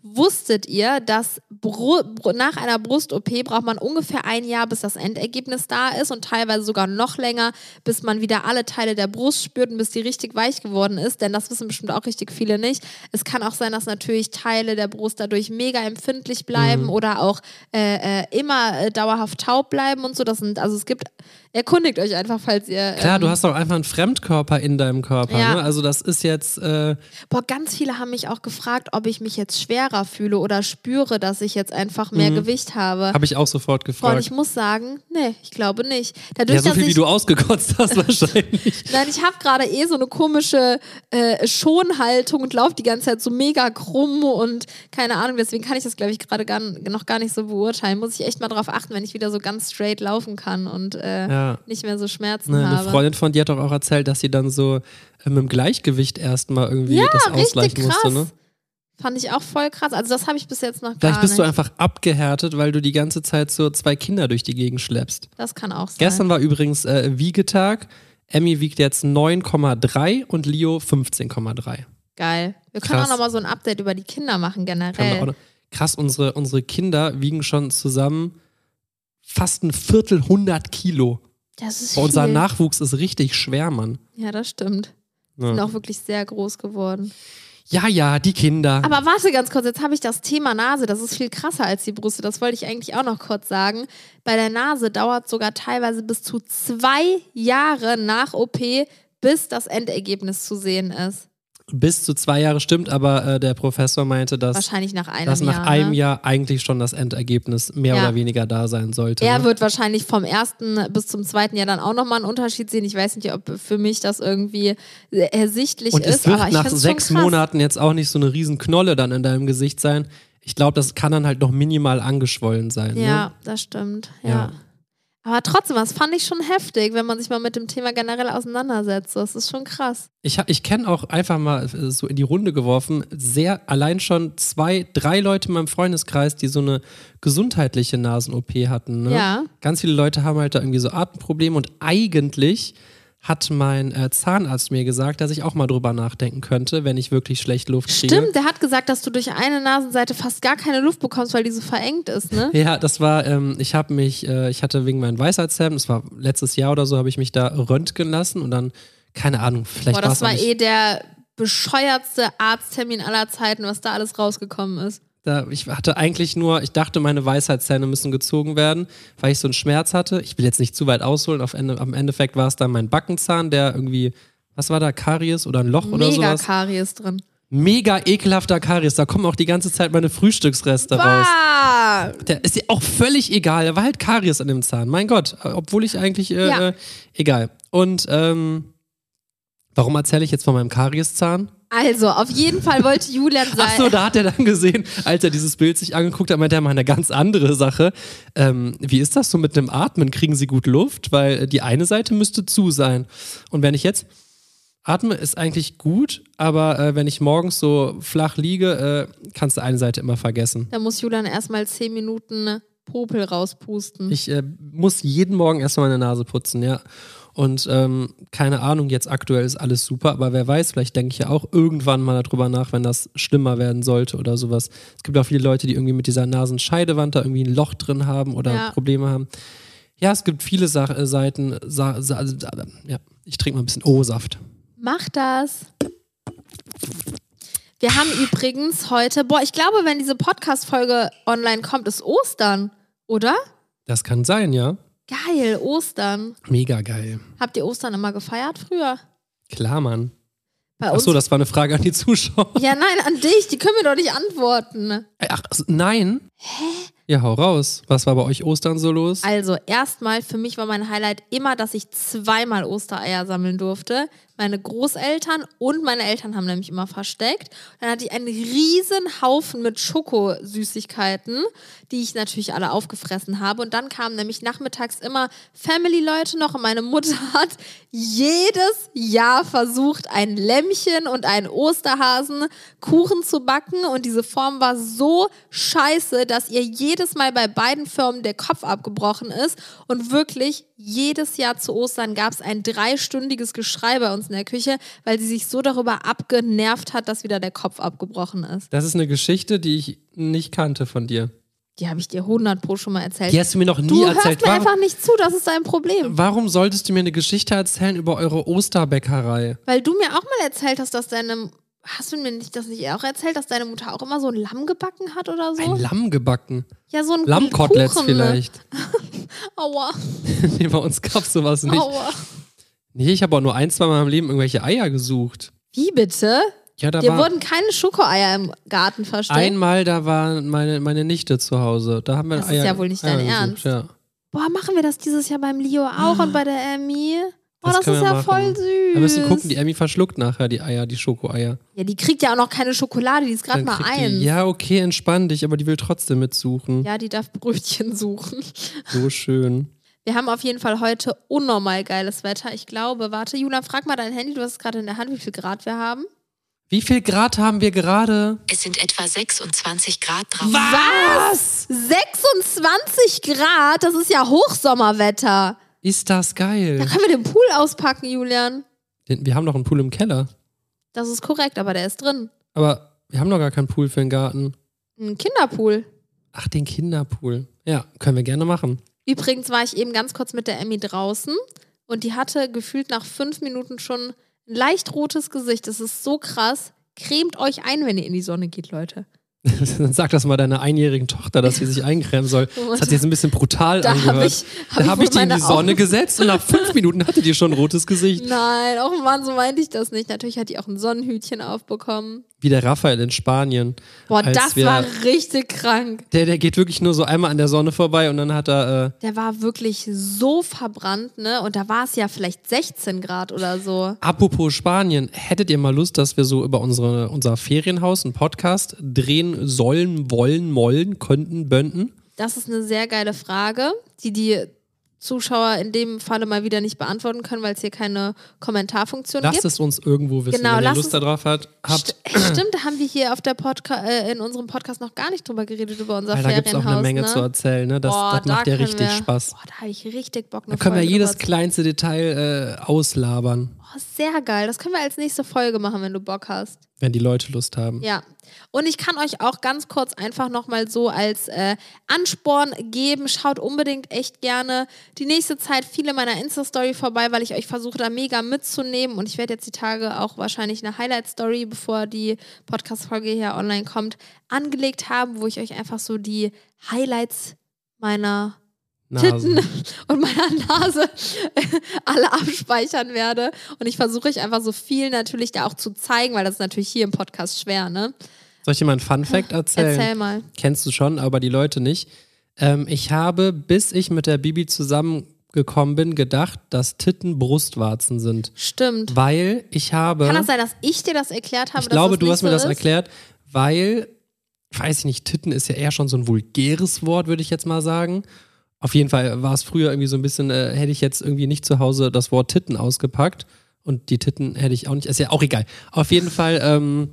Wusstet ihr, dass Bru nach einer Brust-OP braucht man ungefähr ein Jahr, bis das Endergebnis da ist und teilweise sogar noch länger, bis man wieder alle Teile der Brust spürt und bis die richtig weich geworden ist? Denn das wissen bestimmt auch richtig viele nicht. Es kann auch sein, dass natürlich Teile der Brust dadurch mega empfindlich bleiben Mhm. oder auch äh, äh, immer äh, dauerhaft taub bleiben und so. Das sind, also es gibt, erkundigt euch einfach, falls ihr. Klar, ähm, du hast doch einfach einen Fremdkörper in deinem Körper. Ja. Ne? Also das ist jetzt, äh, Boah, ganz viele haben mich auch gefragt, ob ich mich jetzt schwerer fühle oder spüre, dass ich jetzt einfach mehr Gewicht habe. habe ich auch sofort Boah, und gefragt. ich muss sagen, nee, ich glaube nicht. Dadurch, Ja, so dass viel ich, wie du ausgekotzt hast wahrscheinlich. Nein, ich habe gerade eh so eine komische äh, Schonhaltung und laufe die ganze Zeit so mega krumm und keine Ahnung, deswegen kann ich das, glaube ich, gerade noch gar nicht so beurteilen. Muss ich echt mal drauf achten, wenn ich wieder so ganz straight laufen kann und äh, Ja. nicht mehr so Schmerzen Ne, eine habe. Freundin von dir hat doch auch erzählt, dass sie dann so äh, mit dem Gleichgewicht erstmal irgendwie Ja, das ausgleichen musste. Ne? Fand ich auch voll krass. Also das habe ich bis jetzt noch gar Vielleicht bist nicht. du einfach abgehärtet, weil du die ganze Zeit so zwei Kinder durch die Gegend schleppst. das kann auch sein. Gestern war übrigens äh, Wiegetag. Emmy wiegt jetzt 9,3 und Leo 15,3. Geil. Wir können Krass. auch nochmal so ein Update über die Kinder machen generell. noch- Krass, unsere, unsere Kinder wiegen schon zusammen fast ein Viertel hundert Kilo. Das ist Unser viel. Nachwuchs ist richtig schwer, Mann. Ja, das stimmt. Ja. Sind auch wirklich sehr groß geworden. Ja, ja, die Kinder. Aber warte ganz kurz, jetzt habe ich das Thema Nase, das ist viel krasser als die Brüste, das wollte ich eigentlich auch noch kurz sagen. Bei der Nase dauert sogar teilweise bis zu zwei Jahre nach OP, bis das Endergebnis zu sehen ist. Bis zu zwei Jahre stimmt, aber äh, der Professor meinte, dass, Wahrscheinlich nach einem dass nach Jahr. einem ne? Jahr eigentlich schon das Endergebnis mehr Ja. oder weniger da sein sollte. Er ne? wird wahrscheinlich vom ersten bis zum zweiten Jahr dann auch nochmal einen Unterschied sehen. Ich weiß nicht, ob für mich das irgendwie ersichtlich Und ist, es wird aber ich nach sechs. Monaten jetzt auch nicht so eine riesen Knolle dann in deinem Gesicht sein. Ich glaube, das kann dann halt noch minimal angeschwollen sein. Ja, Ne? das stimmt. Ja. Ja. Aber trotzdem, das fand ich schon heftig, wenn man sich mal mit dem Thema generell auseinandersetzt. Das ist schon krass. Ich, ich kenne auch einfach mal äh, so in die Runde geworfen, sehr allein schon zwei, drei Leute in meinem Freundeskreis, die so eine gesundheitliche Nasen-OP hatten. Ne? Ja. Ganz viele Leute haben halt da irgendwie so Atemprobleme und eigentlich hat mein äh, Zahnarzt mir gesagt, dass ich auch mal drüber nachdenken könnte, wenn ich wirklich schlecht Luft kriege. Stimmt, der hat gesagt, dass du durch eine Nasenseite fast gar keine Luft bekommst, weil die so verengt ist, ne? Ja, das war, ähm, ich habe mich, äh, ich hatte wegen meinen Weisheitszähnen, das war letztes Jahr oder so, habe ich mich da röntgen lassen und dann, keine Ahnung, vielleicht Boah, das war eh der bescheuertste Arzttermin aller Zeiten, was da alles rausgekommen ist. Da, ich hatte eigentlich nur, ich dachte, meine Weisheitszähne müssen gezogen werden, weil ich so einen Schmerz hatte. Ich will jetzt nicht zu weit ausholen, auf Ende, am Endeffekt war es dann mein Backenzahn, der irgendwie, was war da, Karies oder ein Loch oder Mega sowas? Karies drin. Mega ekelhafter Karies, da kommen auch die ganze Zeit meine Frühstücksreste raus. Ah, Der ist ja auch völlig egal. Da war halt Karies an dem Zahn. Mein Gott, obwohl ich eigentlich äh, Ja. äh, egal. Und ähm, warum erzähle ich jetzt von meinem Karieszahn? Also, auf jeden Fall wollte Julian sein. Ach so, da hat er dann gesehen, als er dieses Bild sich angeguckt hat, meinte er mal eine ganz andere Sache. Ähm, wie ist das so mit dem Atmen? Kriegen Sie gut Luft? Weil die eine Seite müsste zu sein. Und wenn ich jetzt atme, ist eigentlich gut, aber äh, wenn ich morgens so flach liege, äh, kannst du eine Seite immer vergessen. Da muss Julian erstmal zehn Minuten Popel rauspusten. Ich äh, muss jeden Morgen erstmal meine Nase putzen, ja. Und ähm, keine Ahnung, jetzt aktuell ist alles super, aber wer weiß, vielleicht denke ich ja auch irgendwann mal darüber nach, wenn das schlimmer werden sollte oder sowas. Es gibt auch viele Leute, die irgendwie mit dieser Nasenscheidewand da irgendwie ein Loch drin haben oder Ja. Probleme haben. Ja, es gibt viele Sa äh, Seiten. Sa Sa Sa ja, ich trinke mal ein bisschen O-Saft. Mach das. Wir haben übrigens heute, boah, ich glaube, wenn diese Podcast-Folge online kommt, ist Ostern, oder? Das kann sein, ja. Geil, Ostern. Mega geil. Habt ihr Ostern immer gefeiert früher? Klar, Mann. Bei? Achso, das war eine Frage an die Zuschauer. ja, nein, an dich, die können mir doch nicht antworten. Ach, nein. Hä? Ja, hau raus. Was war bei euch Ostern so los? Also, erstmal, für mich war mein Highlight immer, dass ich zweimal Ostereier sammeln durfte. Meine Großeltern und meine Eltern haben nämlich immer versteckt. Dann hatte ich einen riesen Haufen mit Schokosüßigkeiten, die ich natürlich alle aufgefressen habe. Und dann kamen nämlich nachmittags immer Family-Leute noch und meine Mutter hat jedes Jahr versucht, ein Lämmchen und einen Osterhasen Kuchen zu backen. Und diese Form war so scheiße, dass ihr jedes Mal bei beiden Firmen der Kopf abgebrochen ist. Und wirklich jedes Jahr zu Ostern gab es ein dreistündiges Geschrei bei uns in der Küche, weil sie sich so darüber abgenervt hat, dass wieder der Kopf abgebrochen ist. Das ist eine Geschichte, die ich nicht kannte von dir. Die habe ich dir 100 pro schon mal erzählt. Die hast du mir noch nie du erzählt. hörst mir Warum, einfach nicht zu, das ist dein Problem. warum solltest du mir eine Geschichte erzählen über eure Osterbäckerei? Weil du mir auch mal erzählt hast, dass deine. Hast du mir nicht das nicht auch erzählt, dass deine Mutter auch immer so ein Lamm gebacken hat oder so? Ein Lamm gebacken. ja, so ein Lammkoteletts Kuchen, ne? vielleicht. Aua, nee, bei uns gab es sowas nicht. aua. Nee, ich habe auch nur ein, zwei Mal meinem Leben irgendwelche Eier gesucht. Wie bitte? Ja, da Dir war wurden keine Schokoeier im Garten versteckt. einmal, da war meine, meine Nichte zu Hause. Da haben wir Das ist Eier, ja wohl nicht Eier dein Ernst. Ja. Boah, machen wir das dieses Jahr beim Leo auch und bei der Emmy? Oh, Das das, ist ja machen. voll süß. Wir müssen gucken, die Emmy verschluckt nachher die Eier, die Schokoeier. ja, die kriegt ja auch noch keine Schokolade, die ist gerade mal. Die, ja, okay, entspann dich, aber die will trotzdem mitsuchen. ja, die darf Brötchen suchen. So schön. Wir haben auf jeden Fall heute unnormal geiles Wetter. Ich glaube, warte, Juna, frag mal dein Handy, du hast es gerade in der Hand, wie viel Grad wir haben. Wie viel Grad haben wir gerade? Es sind etwa 26 Grad draußen. Was? 26 Grad? Das ist ja Hochsommerwetter. Ist das Da geil? können wir den Pool auspacken, Julian. Den- Wir haben noch einen Pool im Keller. Das ist korrekt, aber der ist drin. Aber wir haben noch gar keinen Pool für den Garten. Ein Kinderpool. Ach, den Kinderpool. Ja, können wir gerne machen. Übrigens war ich eben ganz kurz mit der Emmy draußen und die hatte gefühlt nach fünf Minuten schon ein leicht rotes Gesicht. Das ist so krass. Cremt euch ein, wenn ihr in die Sonne geht, Leute. Dann sag das mal deiner einjährigen Tochter, dass sie sich eincremen soll. Das hat sich jetzt ein bisschen brutal Da angehört. hab ich- hab da ich habe wohl ich die in die Sonne Augen- gesetzt und nach fünf Minuten hatte die schon ein rotes Gesicht. Nein, oh Mann, so meinte ich das nicht. Natürlich hat die auch ein Sonnenhütchen aufbekommen. Wie der Raphael in Spanien. Boah, das wir- war richtig krank. Der, der geht wirklich nur so einmal an der Sonne vorbei und dann hat er. Äh, Der war wirklich so verbrannt, ne? Und da war es ja vielleicht 16 Grad oder so. Apropos Spanien, hättet ihr mal Lust, dass wir so über unsere, unser Ferienhaus einen Podcast drehen sollen, wollen, mollen, könnten, bönnten? Das ist eine sehr geile Frage, die die Zuschauer in dem Falle mal wieder nicht beantworten können, weil es hier keine Kommentarfunktion Lasst gibt. es uns irgendwo wissen, Genau, wenn ihr lasst Lust darauf hat, habt. St Stimmt, da haben wir hier auf der Podca äh, in unserem Podcast noch gar nicht drüber geredet, über unser Weil da gibt es Ferienhaus. auch eine Menge ne? zu erzählen. Ne? Das, Boah, das macht da ja richtig wir, Spaß. Boah, da habe ich richtig Bock. Da können wir Folge jedes drüber zu- kleinste Detail äh, auslabern, Oh, sehr geil. Das können wir als nächste Folge machen, wenn du Bock hast. wenn die Leute Lust haben. Ja. Und ich kann euch auch ganz kurz einfach nochmal so als äh, Ansporn geben. Schaut unbedingt echt gerne die nächste Zeit viele meiner Insta-Story vorbei, weil ich euch versuche, da mega mitzunehmen. Und ich werde jetzt die Tage auch wahrscheinlich eine Highlight-Story, bevor die Podcast-Folge hier online kommt, angelegt haben, wo ich euch einfach so die Highlights meiner Titten und meiner Nase alle abspeichern werde. Und ich versuche euch einfach so viel natürlich da auch zu zeigen, weil das ist natürlich hier im Podcast schwer, ne? Soll ich dir mal einen Fun-Fact erzählen? Erzähl mal. Kennst du schon, aber die Leute nicht. Ähm, ich habe, bis ich mit der Bibi zusammengekommen bin, gedacht, dass Titten Brustwarzen sind. Stimmt. Weil ich habe. Kann das sein, dass ich dir das erklärt habe? Ich glaube, du hast mir so das ist? erklärt, weil, weiß ich nicht, Titten ist ja eher schon so ein vulgäres Wort, würde ich jetzt mal sagen. Auf jeden Fall war es früher irgendwie so ein bisschen, äh, hätte ich jetzt irgendwie nicht zu Hause das Wort Titten ausgepackt und die Titten hätte ich auch nicht, ist ja auch egal. Auf jeden Fall ähm,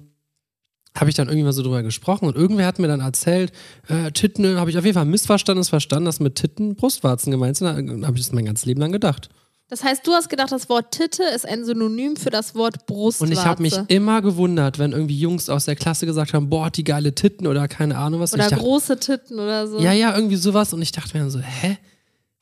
habe ich dann irgendwie mal so drüber gesprochen und irgendwer hat mir dann erzählt, äh, Titten, habe ich auf jeden Fall missverstandenes verstanden, dass mit Titten Brustwarzen gemeint sind. Habe ich das mein ganzes Leben lang gedacht. Das heißt, du hast gedacht, das Wort Titte ist ein Synonym für das Wort Brustwarze. Und ich habe mich immer gewundert, wenn irgendwie Jungs aus der Klasse gesagt haben, boah, die geile Titten oder keine Ahnung was. Oder dachte, große Titten oder so. ja, ja, irgendwie sowas. Und ich dachte mir dann so, hä?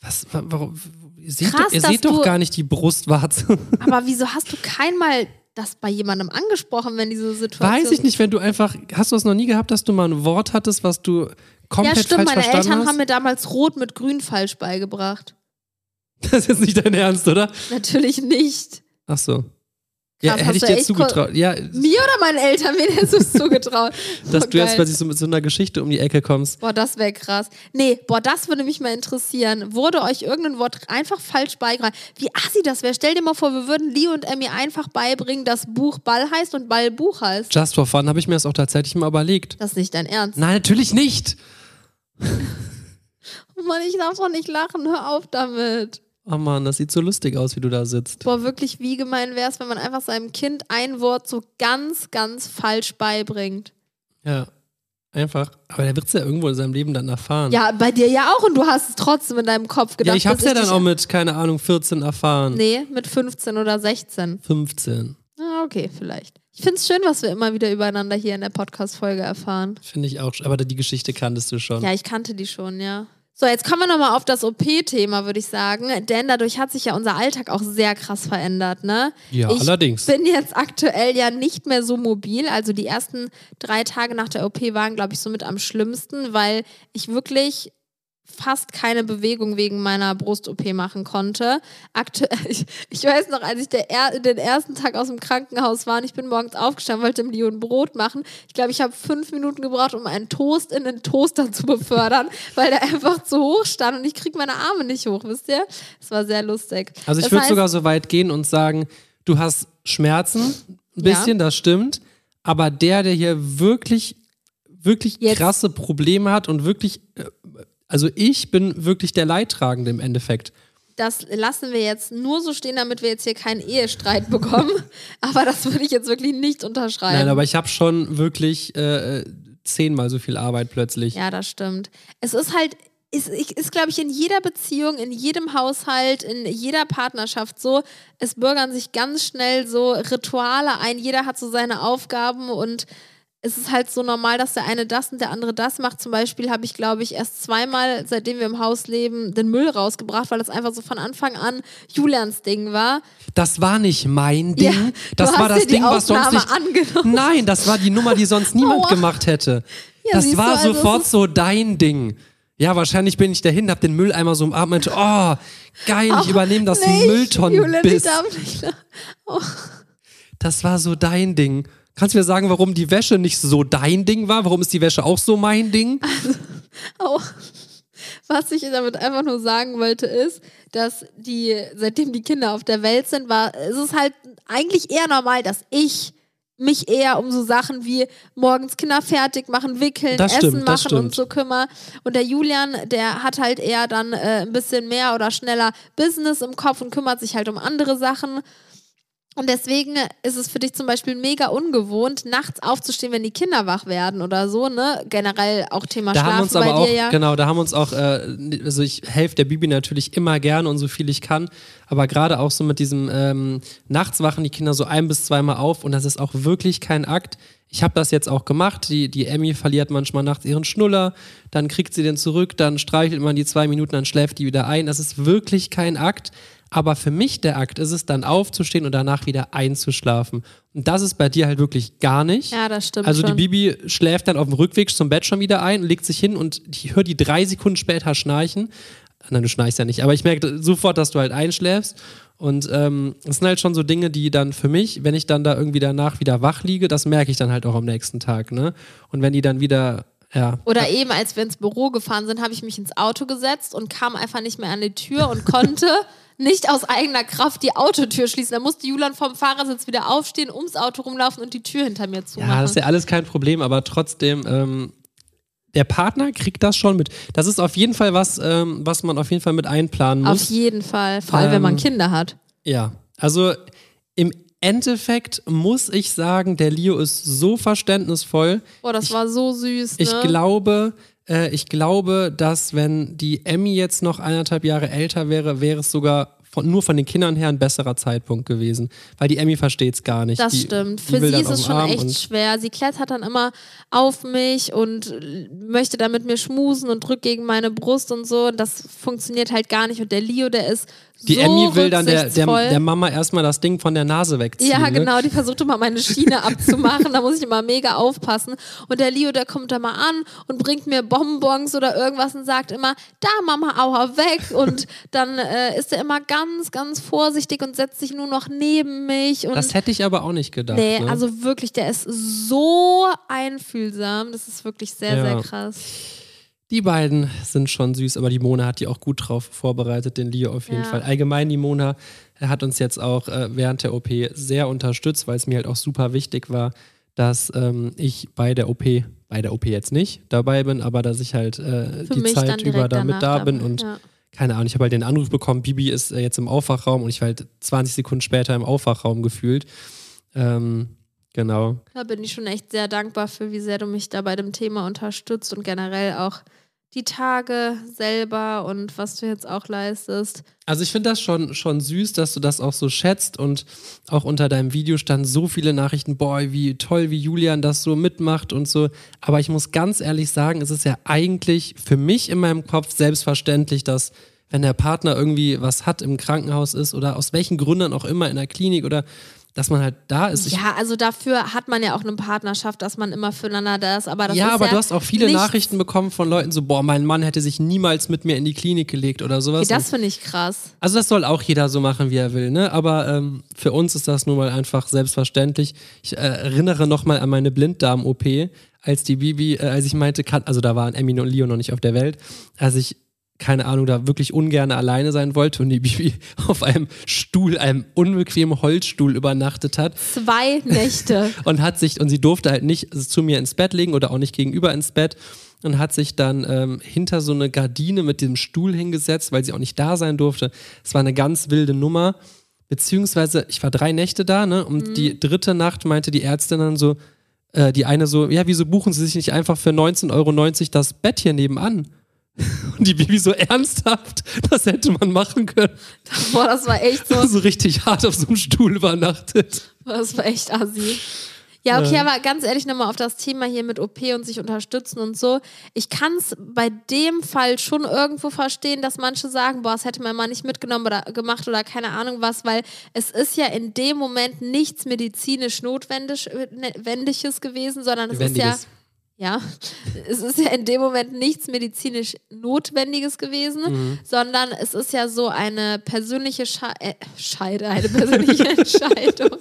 Was, wa- warum? Ihr seht, Krass, doch, ihr seht doch gar nicht die Brustwarze. Aber wieso hast du keinmal das bei jemandem angesprochen, wenn diese Situation... Weiß ich nicht, wenn du einfach, hast du das noch nie gehabt, dass du mal ein Wort hattest, was du komplett Ja, stimmt, falsch meine verstanden Eltern hast? haben mir damals Rot mit Grün falsch beigebracht. das ist jetzt nicht dein Ernst, oder? Natürlich nicht. Ach so. Ja, Krass, hätte ich dir jetzt zugetraut. Ja, Mir oder meinen Eltern? Wen hättest du es zugetraut? dass Oh, du jetzt plötzlich so mit so einer Geschichte um die Ecke kommst. Boah, das wäre krass. Nee, boah, das würde mich mal interessieren. Wurde euch irgendein Wort einfach falsch beigebracht? Wie assi das wäre. Stell dir mal vor, wir würden Leo und Emmy einfach beibringen, dass Buch Ball heißt und Ball Buch heißt. Just for fun habe ich mir das auch tatsächlich mal überlegt. Das ist nicht dein Ernst. Nein, natürlich nicht. Oh Mann, ich darf doch nicht lachen. Hör auf damit. Oh Mann, das sieht so lustig aus, wie du da sitzt. Boah, wirklich, wie gemein wäre es, wenn man einfach seinem Kind ein Wort so ganz, ganz falsch beibringt. Ja, einfach. Aber der wird es ja irgendwo in seinem Leben dann erfahren. Ja, bei dir ja auch und du hast es trotzdem in deinem Kopf gedacht. ja ich hab's ja dann auch mit, keine Ahnung, 14 erfahren. Nee, mit 15 oder 16. 15. Ah, okay, vielleicht. Ich finde es schön, was wir immer wieder übereinander hier in der Podcast-Folge erfahren. Finde ich auch. Aber die Geschichte kanntest du schon. Ja, ich kannte die schon, ja. So, jetzt kommen wir nochmal auf das OP-Thema, würde ich sagen. Denn dadurch hat sich ja unser Alltag auch sehr krass verändert, ne? Ja, ich allerdings. bin jetzt aktuell ja nicht mehr so mobil. Also die ersten drei Tage nach der OP waren, glaube ich, somit am schlimmsten, weil ich wirklich fast keine Bewegung wegen meiner Brust-OP machen konnte. Aktuell, ich, ich weiß noch, als ich der er, den ersten Tag aus dem Krankenhaus war und ich bin morgens aufgestanden, wollte dem Leon Brot machen. Ich glaube, ich habe fünf Minuten gebraucht, um einen Toast in den Toaster zu befördern, weil der einfach zu hoch stand und ich kriege meine Arme nicht hoch, wisst ihr? Das war sehr lustig. Also ich Das würde sogar so weit gehen und sagen, du hast Schmerzen, ein Ja. bisschen, das stimmt. Aber der, der hier wirklich, wirklich Jetzt- krasse Probleme hat und wirklich, äh, also ich bin wirklich der Leidtragende im Endeffekt. das lassen wir jetzt nur so stehen, damit wir jetzt hier keinen Ehestreit bekommen. aber das würde ich jetzt wirklich nicht unterschreiben. Nein, aber ich habe schon wirklich äh, zehnmal so viel Arbeit plötzlich. ja, das stimmt. Es ist halt, ist, ich- ist glaube ich, in jeder Beziehung, in jedem Haushalt, in jeder Partnerschaft so. Es bürgern sich ganz schnell so Rituale ein. Jeder hat so seine Aufgaben und es ist halt so normal, dass der eine das und der andere das macht. Zum Beispiel habe ich, glaube ich, erst zweimal, seitdem wir im Haus leben, den Müll rausgebracht, weil das einfach so von Anfang an Julians Ding war. Das war nicht mein Ding. Ja, das war das Ding, was sonst nicht. angenommen. Nein, das war die Nummer, die sonst niemand Aua. gemacht hätte. Ja, das war also sofort so dein Ding. Ja, wahrscheinlich bin ich dahin, hab den Mülleimer so umarmt und meinte, oh, geil, ich übernehme das Nicht, Julian, ich darf nicht lachen. Oh. Das war so dein Ding. Kannst du mir sagen, warum die Wäsche nicht so dein Ding war? Warum ist die Wäsche auch so mein Ding? Au. Was ich damit einfach nur sagen wollte, ist, dass die, seitdem die Kinder auf der Welt sind, war, es ist halt eigentlich eher normal, dass ich mich eher um so Sachen wie morgens Kinder fertig machen, wickeln, Das Essen stimmt, machen und so kümmere. Und der Julian, der hat halt eher dann äh, ein bisschen mehr oder schneller Business im Kopf und kümmert sich halt um andere Sachen. Und deswegen ist es für dich zum Beispiel mega ungewohnt, nachts aufzustehen, wenn die Kinder wach werden oder so, ne? Generell auch Thema Da haben Schlafen uns bei aber auch, dir ja. genau, da haben uns auch, äh, also ich helfe der Bibi natürlich immer gerne und so viel ich kann, aber gerade auch so mit diesem ähm, nachts wachen die Kinder so ein bis zweimal auf und das ist auch wirklich kein Akt. Ich habe das jetzt auch gemacht. Die, die Emmy verliert manchmal nachts ihren Schnuller, dann kriegt sie den zurück, dann streichelt man die zwei Minuten, dann schläft die wieder ein. Das ist wirklich kein Akt. Aber für mich der Akt ist es dann aufzustehen und danach wieder einzuschlafen. Und das ist bei dir halt wirklich gar nicht. Ja, das stimmt Also die schon. Bibi schläft dann auf dem Rückweg zum Bett schon wieder ein und legt sich hin und ich höre die drei Sekunden später schnarchen. Nein, du schnarchst ja nicht, aber ich merke sofort, dass du halt einschläfst. Und ähm, das sind halt schon so Dinge, die dann für mich, wenn ich dann da irgendwie danach wieder wach liege, das merke ich dann halt auch am nächsten Tag. Ne? Und wenn die dann wieder, ja. Oder eben, als wir ins Büro gefahren sind, habe ich mich ins Auto gesetzt und kam einfach nicht mehr an die Tür und konnte nicht aus eigener Kraft die Autotür schließen. Da musste Julian vom Fahrersitz wieder aufstehen, ums Auto rumlaufen und die Tür hinter mir zumachen. Ja, das ist ja alles kein Problem, aber trotzdem, ähm, der Partner kriegt das schon mit. Das ist auf jeden Fall was, ähm, was man auf jeden Fall mit einplanen muss. Auf jeden Fall. Vor allem, wenn man Ähm, Kinder hat. Ja, also im Endeffekt muss ich sagen, der Leo ist so verständnisvoll. Boah, das war so süß. Ne? Ich glaube, ich glaube, dass wenn die Emmy jetzt noch eineinhalb Jahre älter wäre, wäre es sogar von, nur von den Kindern her ein besserer Zeitpunkt gewesen. Weil die Emmy versteht es gar nicht. Das die, stimmt. die Für sie ist es schon Arm echt schwer. Sie klettert dann immer auf mich und möchte dann mit mir schmusen und drückt gegen meine Brust und so. Und das funktioniert halt gar nicht. Und der Leo, der ist Die so Emmy will dann der, der, der Mama erstmal das Ding von der Nase wegziehen. Ja, ne? genau, die versucht immer meine Schiene abzumachen, da muss ich immer mega aufpassen. Und der Leo, der kommt da mal an und bringt mir Bonbons oder irgendwas und sagt immer, da Mama, aua, weg. Und dann äh, ist er immer ganz, ganz vorsichtig und setzt sich nur noch neben mich. Und Das hätte ich aber auch nicht gedacht. nee, ne? also wirklich, der ist so einfühlsam, das ist wirklich sehr, Ja. sehr krass. Die beiden sind schon süß, aber die Mona hat die auch gut drauf vorbereitet, den Leo auf jeden Ja. Fall. Allgemein die Mona hat uns jetzt auch äh, während der OP sehr unterstützt, weil es mir halt auch super wichtig war, dass ähm, ich bei der OP, bei der OP jetzt nicht dabei bin, aber dass ich halt äh, die Zeit über da mit danach da bin dabei, und ja. Keine Ahnung, ich habe halt den Anruf bekommen, Bibi ist äh, jetzt im Aufwachraum und ich war halt 20 Sekunden später im Aufwachraum gefühlt. Ähm, genau. Da bin ich schon echt sehr dankbar für, wie sehr du mich da bei dem Thema unterstützt und generell auch die Tage selber und was du jetzt auch leistest. Also ich finde das schon, schon süß, dass du das auch so schätzt und auch unter deinem Video stand so viele Nachrichten, boah, wie toll, wie Julian das so mitmacht und so. Aber ich muss ganz ehrlich sagen, es ist ja eigentlich für mich in meinem Kopf selbstverständlich, dass wenn der Partner irgendwie was hat, im Krankenhaus ist oder aus welchen Gründen auch immer in der Klinik oder dass man halt da ist. Ich, ja, also dafür hat man ja auch eine Partnerschaft, dass man immer füreinander da ist. Aber das ja, ist aber ja du hast auch viele Nachrichten bekommen von Leuten so, boah, mein Mann hätte sich niemals mit mir in die Klinik gelegt oder sowas. Okay, das finde ich krass. Also das soll auch jeder so machen, wie er will, ne? Aber ähm, für uns ist das nun mal einfach selbstverständlich. Ich äh, erinnere nochmal an meine Blinddarm-OP, als die Bibi, äh, als ich meinte, kann, also da waren Emmy und Leo noch nicht auf der Welt, als ich keine Ahnung, da wirklich ungern alleine sein wollte und die Bibi auf einem Stuhl, einem unbequemen Holzstuhl übernachtet hat Zwei Nächte. und hat sich, und sie durfte halt nicht zu mir ins Bett legen oder auch nicht gegenüber ins Bett und hat sich dann ähm, hinter so eine Gardine mit dem Stuhl hingesetzt, weil sie auch nicht da sein durfte. Es war eine ganz wilde Nummer. Beziehungsweise, ich war drei Nächte da, ne? Und die dritte Nacht meinte die Ärztin dann so, äh, die eine so, ja, wieso buchen Sie sich nicht einfach für 19,90 Euro das Bett hier nebenan? Und die Bibi so ernsthaft, das hätte man machen können. Boah, das war echt so. So richtig hart auf so einem Stuhl übernachtet. Das war echt assi. Ja, okay, aber ganz ehrlich nochmal auf das Thema hier mit OP und sich unterstützen und so. Ich kann es bei dem Fall schon irgendwo verstehen, dass manche sagen, boah, das hätte man mal nicht mitgenommen oder gemacht oder keine Ahnung was, weil es ist ja in dem Moment nichts medizinisch Notwendiges gewesen, sondern es ist ja, Wendiges. Ja, es ist ja in dem Moment nichts medizinisch Notwendiges gewesen, Mhm. sondern es ist ja so eine persönliche Sche äh, Scheide, eine persönliche Entscheidung.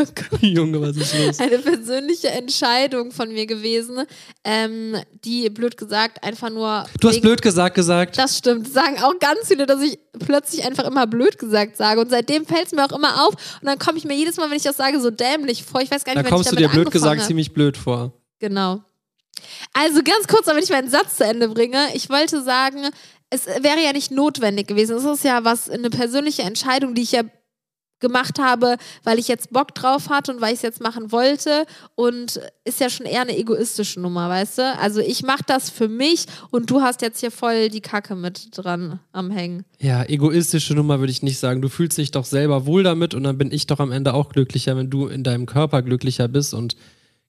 Oh. Junge, was ist los? Eine persönliche Entscheidung von mir gewesen, ähm, die blöd gesagt einfach nur. Du hast blöd gesagt gesagt. Das stimmt. Sagen auch ganz viele, dass ich plötzlich einfach immer blöd gesagt sage. Und seitdem fällt es mir auch immer auf. Und dann komme ich mir jedes Mal, wenn ich das sage, so dämlich vor. Ich weiß gar Da nicht, wann kommst ich du damit dir blöd gesagt ziemlich blöd vor. Genau. Also ganz kurz, damit ich meinen Satz zu Ende bringe. Ich wollte sagen, es wäre ja nicht notwendig gewesen. Es ist ja was, eine persönliche Entscheidung, die ich ja gemacht habe, weil ich jetzt Bock drauf hatte und weil ich es jetzt machen wollte und ist ja schon eher eine egoistische Nummer, weißt du? Also ich mache das für mich und du hast jetzt hier voll die Kacke mit dran am Hängen. Ja, egoistische Nummer würde ich nicht sagen. Du fühlst dich doch selber wohl damit und dann bin ich doch am Ende auch glücklicher, wenn du in deinem Körper glücklicher bist. Und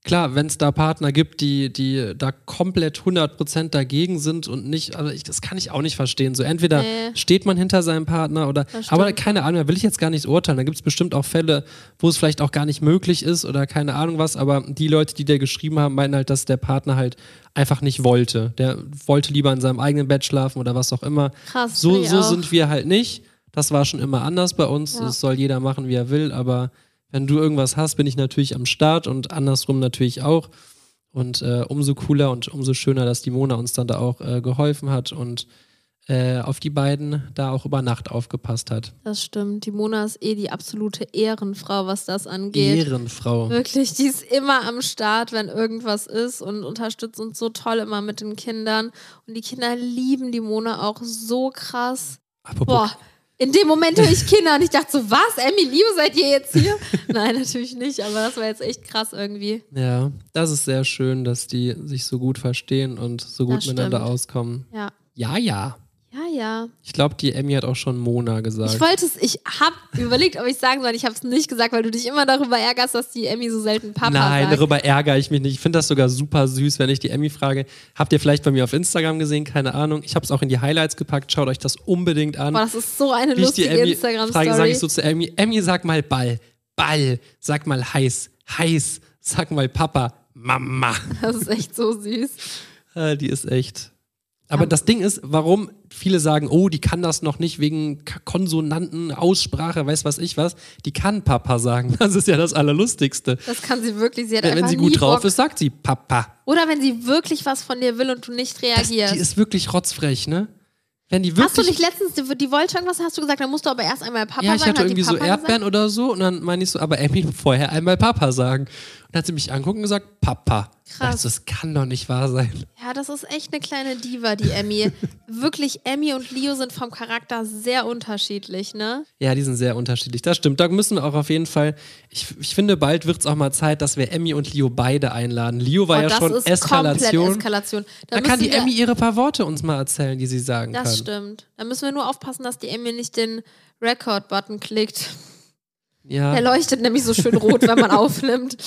klar, wenn es da Partner gibt, die, die da komplett 100% dagegen sind und nicht, also ich, das kann ich auch nicht verstehen. So entweder Nee. steht man hinter seinem Partner oder, aber keine Ahnung, da will ich jetzt gar nicht urteilen. Da gibt es bestimmt auch Fälle, wo es vielleicht auch gar nicht möglich ist oder keine Ahnung was, aber die Leute, die dir geschrieben haben, meinen halt, dass der Partner halt einfach nicht wollte. Der wollte lieber in seinem eigenen Bett schlafen oder was auch immer. Krass. So, so auch. sind wir halt nicht. Das war schon immer anders bei uns. Ja. Das soll jeder machen, wie er will. Aber wenn du irgendwas hast, bin ich natürlich am Start und andersrum natürlich auch. Und äh, umso cooler und umso schöner, dass die Mona uns dann da auch äh, geholfen hat und äh, auf die beiden da auch über Nacht aufgepasst hat. Das stimmt. Die Mona ist eh die absolute Ehrenfrau, was das angeht. Ehrenfrau. Wirklich, die ist immer am Start, wenn irgendwas ist und unterstützt uns so toll immer mit den Kindern. Und die Kinder lieben die Mona auch so krass. Apropos, Boah, in dem Moment höre ich Kinder und ich dachte so, was, Emmy, Leo, seid ihr jetzt hier? Nein, natürlich nicht, aber das war jetzt echt krass irgendwie. ja, das ist sehr schön, dass die sich so gut verstehen und so gut Das miteinander stimmt. auskommen. Ja, Ja, ja. Ja, ja. Ich glaube, die Emmy hat auch schon Mona gesagt. Ich wollte es, ich habe überlegt, ob ich sagen soll, ich habe es nicht gesagt, weil du dich immer darüber ärgerst, dass die Emmy so selten Papa Nein, sagt. darüber ärgere ich mich nicht. Ich finde das sogar super süß, wenn ich die Emmy frage. Habt ihr vielleicht bei mir auf Instagram gesehen? Keine Ahnung. Ich habe es auch in die Highlights gepackt. Schaut euch das unbedingt an. Boah, das ist so eine Wie lustige Instagram-Story. sage ich so zu Emmy, Emmy, sag mal Ball. Ball. Sag mal heiß. Heiß. Sag mal Papa. Mama. Das ist echt so süß. Äh, die ist echt. Aber das Ding ist, warum viele sagen, oh, die kann das noch nicht wegen Konsonanten, Aussprache, weiß was ich was. Die kann Papa sagen. Das ist ja das Allerlustigste. Das kann sie wirklich. Sie hat Wenn, wenn sie gut drauf Bock. ist, sagt sie Papa. Oder wenn sie wirklich was von dir will und du nicht Das, reagierst. die ist wirklich rotzfrech, ne? Wenn die hast du wirklich. nicht letztens, die, die wollte irgendwas, hast du gesagt, dann musst du aber erst einmal Papa ja, ich sagen. hatte Hat irgendwie so Erdbeeren oder so und dann meine ich so, aber Emmy vorher einmal Papa sagen. Dann hat sie mich anguckt und gesagt, Papa. Krass. Das kann doch nicht wahr sein. Ja, das ist echt eine kleine Diva, die Emmy. wirklich, Emmy und Leo sind vom Charakter sehr unterschiedlich, ne? Ja, die sind sehr unterschiedlich. Das stimmt. Da müssen wir auch auf jeden Fall. Ich, ich finde, bald wird es auch mal Zeit, dass wir Emmy und Leo beide einladen. Leo war Oh, ja das schon ist Eskalation. komplett Eskalation. Da kann müssen die Emmy ihre paar Worte uns mal erzählen, die sie sagen Das kann. stimmt. Da müssen wir nur aufpassen, dass die Emmy nicht den Record-Button klickt. Ja, Der leuchtet nämlich so schön rot, wenn man aufnimmt.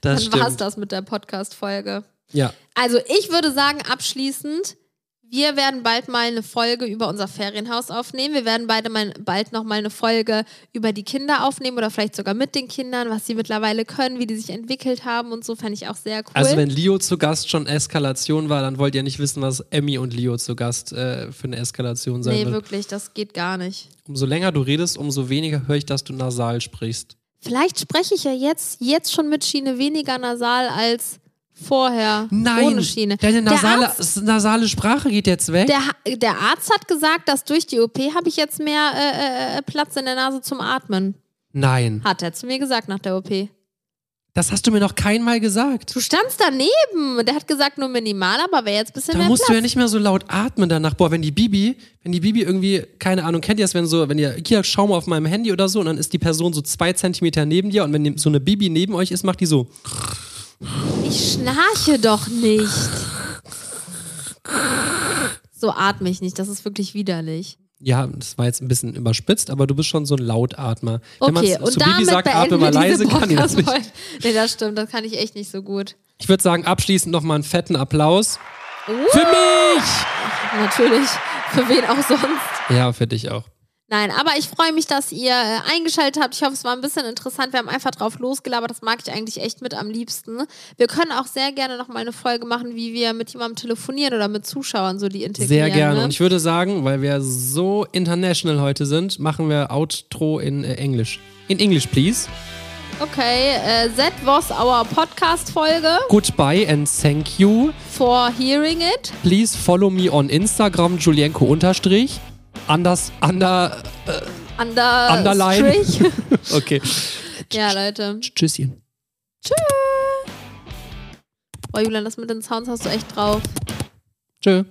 das Dann war's stimmt. das mit der Podcast-Folge. Ja. Also ich würde sagen, abschließend, wir werden bald mal eine Folge über unser Ferienhaus aufnehmen. Wir werden beide mal, bald noch mal eine Folge über die Kinder aufnehmen oder vielleicht sogar mit den Kindern, was sie mittlerweile können, wie die sich entwickelt haben und so, fände ich auch sehr cool. Also wenn Leo zu Gast schon Eskalation war, dann wollt ihr nicht wissen, was Emmy und Leo zu Gast äh, für eine Eskalation sein nee, wird. wirklich, das geht gar nicht. Umso länger du redest, umso weniger höre ich, dass du nasal sprichst. Vielleicht spreche ich ja jetzt, jetzt schon mit Schiene weniger nasal als vorher Nein, ohne Schiene. deine nasale, Arzt- nasale Sprache geht jetzt weg. Der, der Arzt hat gesagt, dass durch die OP habe ich jetzt mehr äh, äh, Platz in der Nase zum Atmen. Nein, Hat er zu mir gesagt nach der OP. das hast du mir noch keinmal gesagt. Du standst daneben. Der hat gesagt, nur minimal, aber wäre jetzt ein bisschen Da mehr musst Platz. du ja nicht mehr so laut atmen danach. Boah, wenn die Bibi, wenn die Bibi irgendwie, keine Ahnung, kennt ihr das, wenn so, wenn ihr, hier, schau mal auf meinem Handy oder so und dann ist die Person so zwei Zentimeter neben dir und wenn so eine Bibi neben euch ist, macht die so. Ich schnarche doch nicht. So atme ich nicht. Das ist wirklich widerlich. Ja, das war jetzt ein bisschen überspitzt, aber du bist schon so ein Lautatmer. Wenn Okay, man's und zu Bibi damit sagt, atme mal leise, kann die das nicht. Nee, das stimmt. Das kann ich echt nicht so gut. Ich würde sagen, abschließend nochmal einen fetten Applaus. Für mich! Natürlich. Für wen auch sonst. Ja, für dich auch. Nein, aber ich freue mich, dass ihr äh, eingeschaltet habt. Ich hoffe, es war ein bisschen interessant. Wir haben einfach drauf losgelabert. Das mag ich eigentlich echt mit am liebsten. Wir können auch sehr gerne noch mal eine Folge machen, wie wir mit jemandem telefonieren oder mit Zuschauern so die integrieren. Sehr gerne. Ne? Und ich würde sagen, weil wir so international heute sind, machen wir Outro in äh, Englisch. In English, please. Okay, äh, that was our Podcast-Folge Goodbye and thank you. for hearing it. Please follow me on Instagram, Julienko unterstrich. Anders, under, Under Underline. Okay. ja, Leute. Tschüsschen. Boah, Julian, das mit den Sounds hast du echt drauf. Tschö.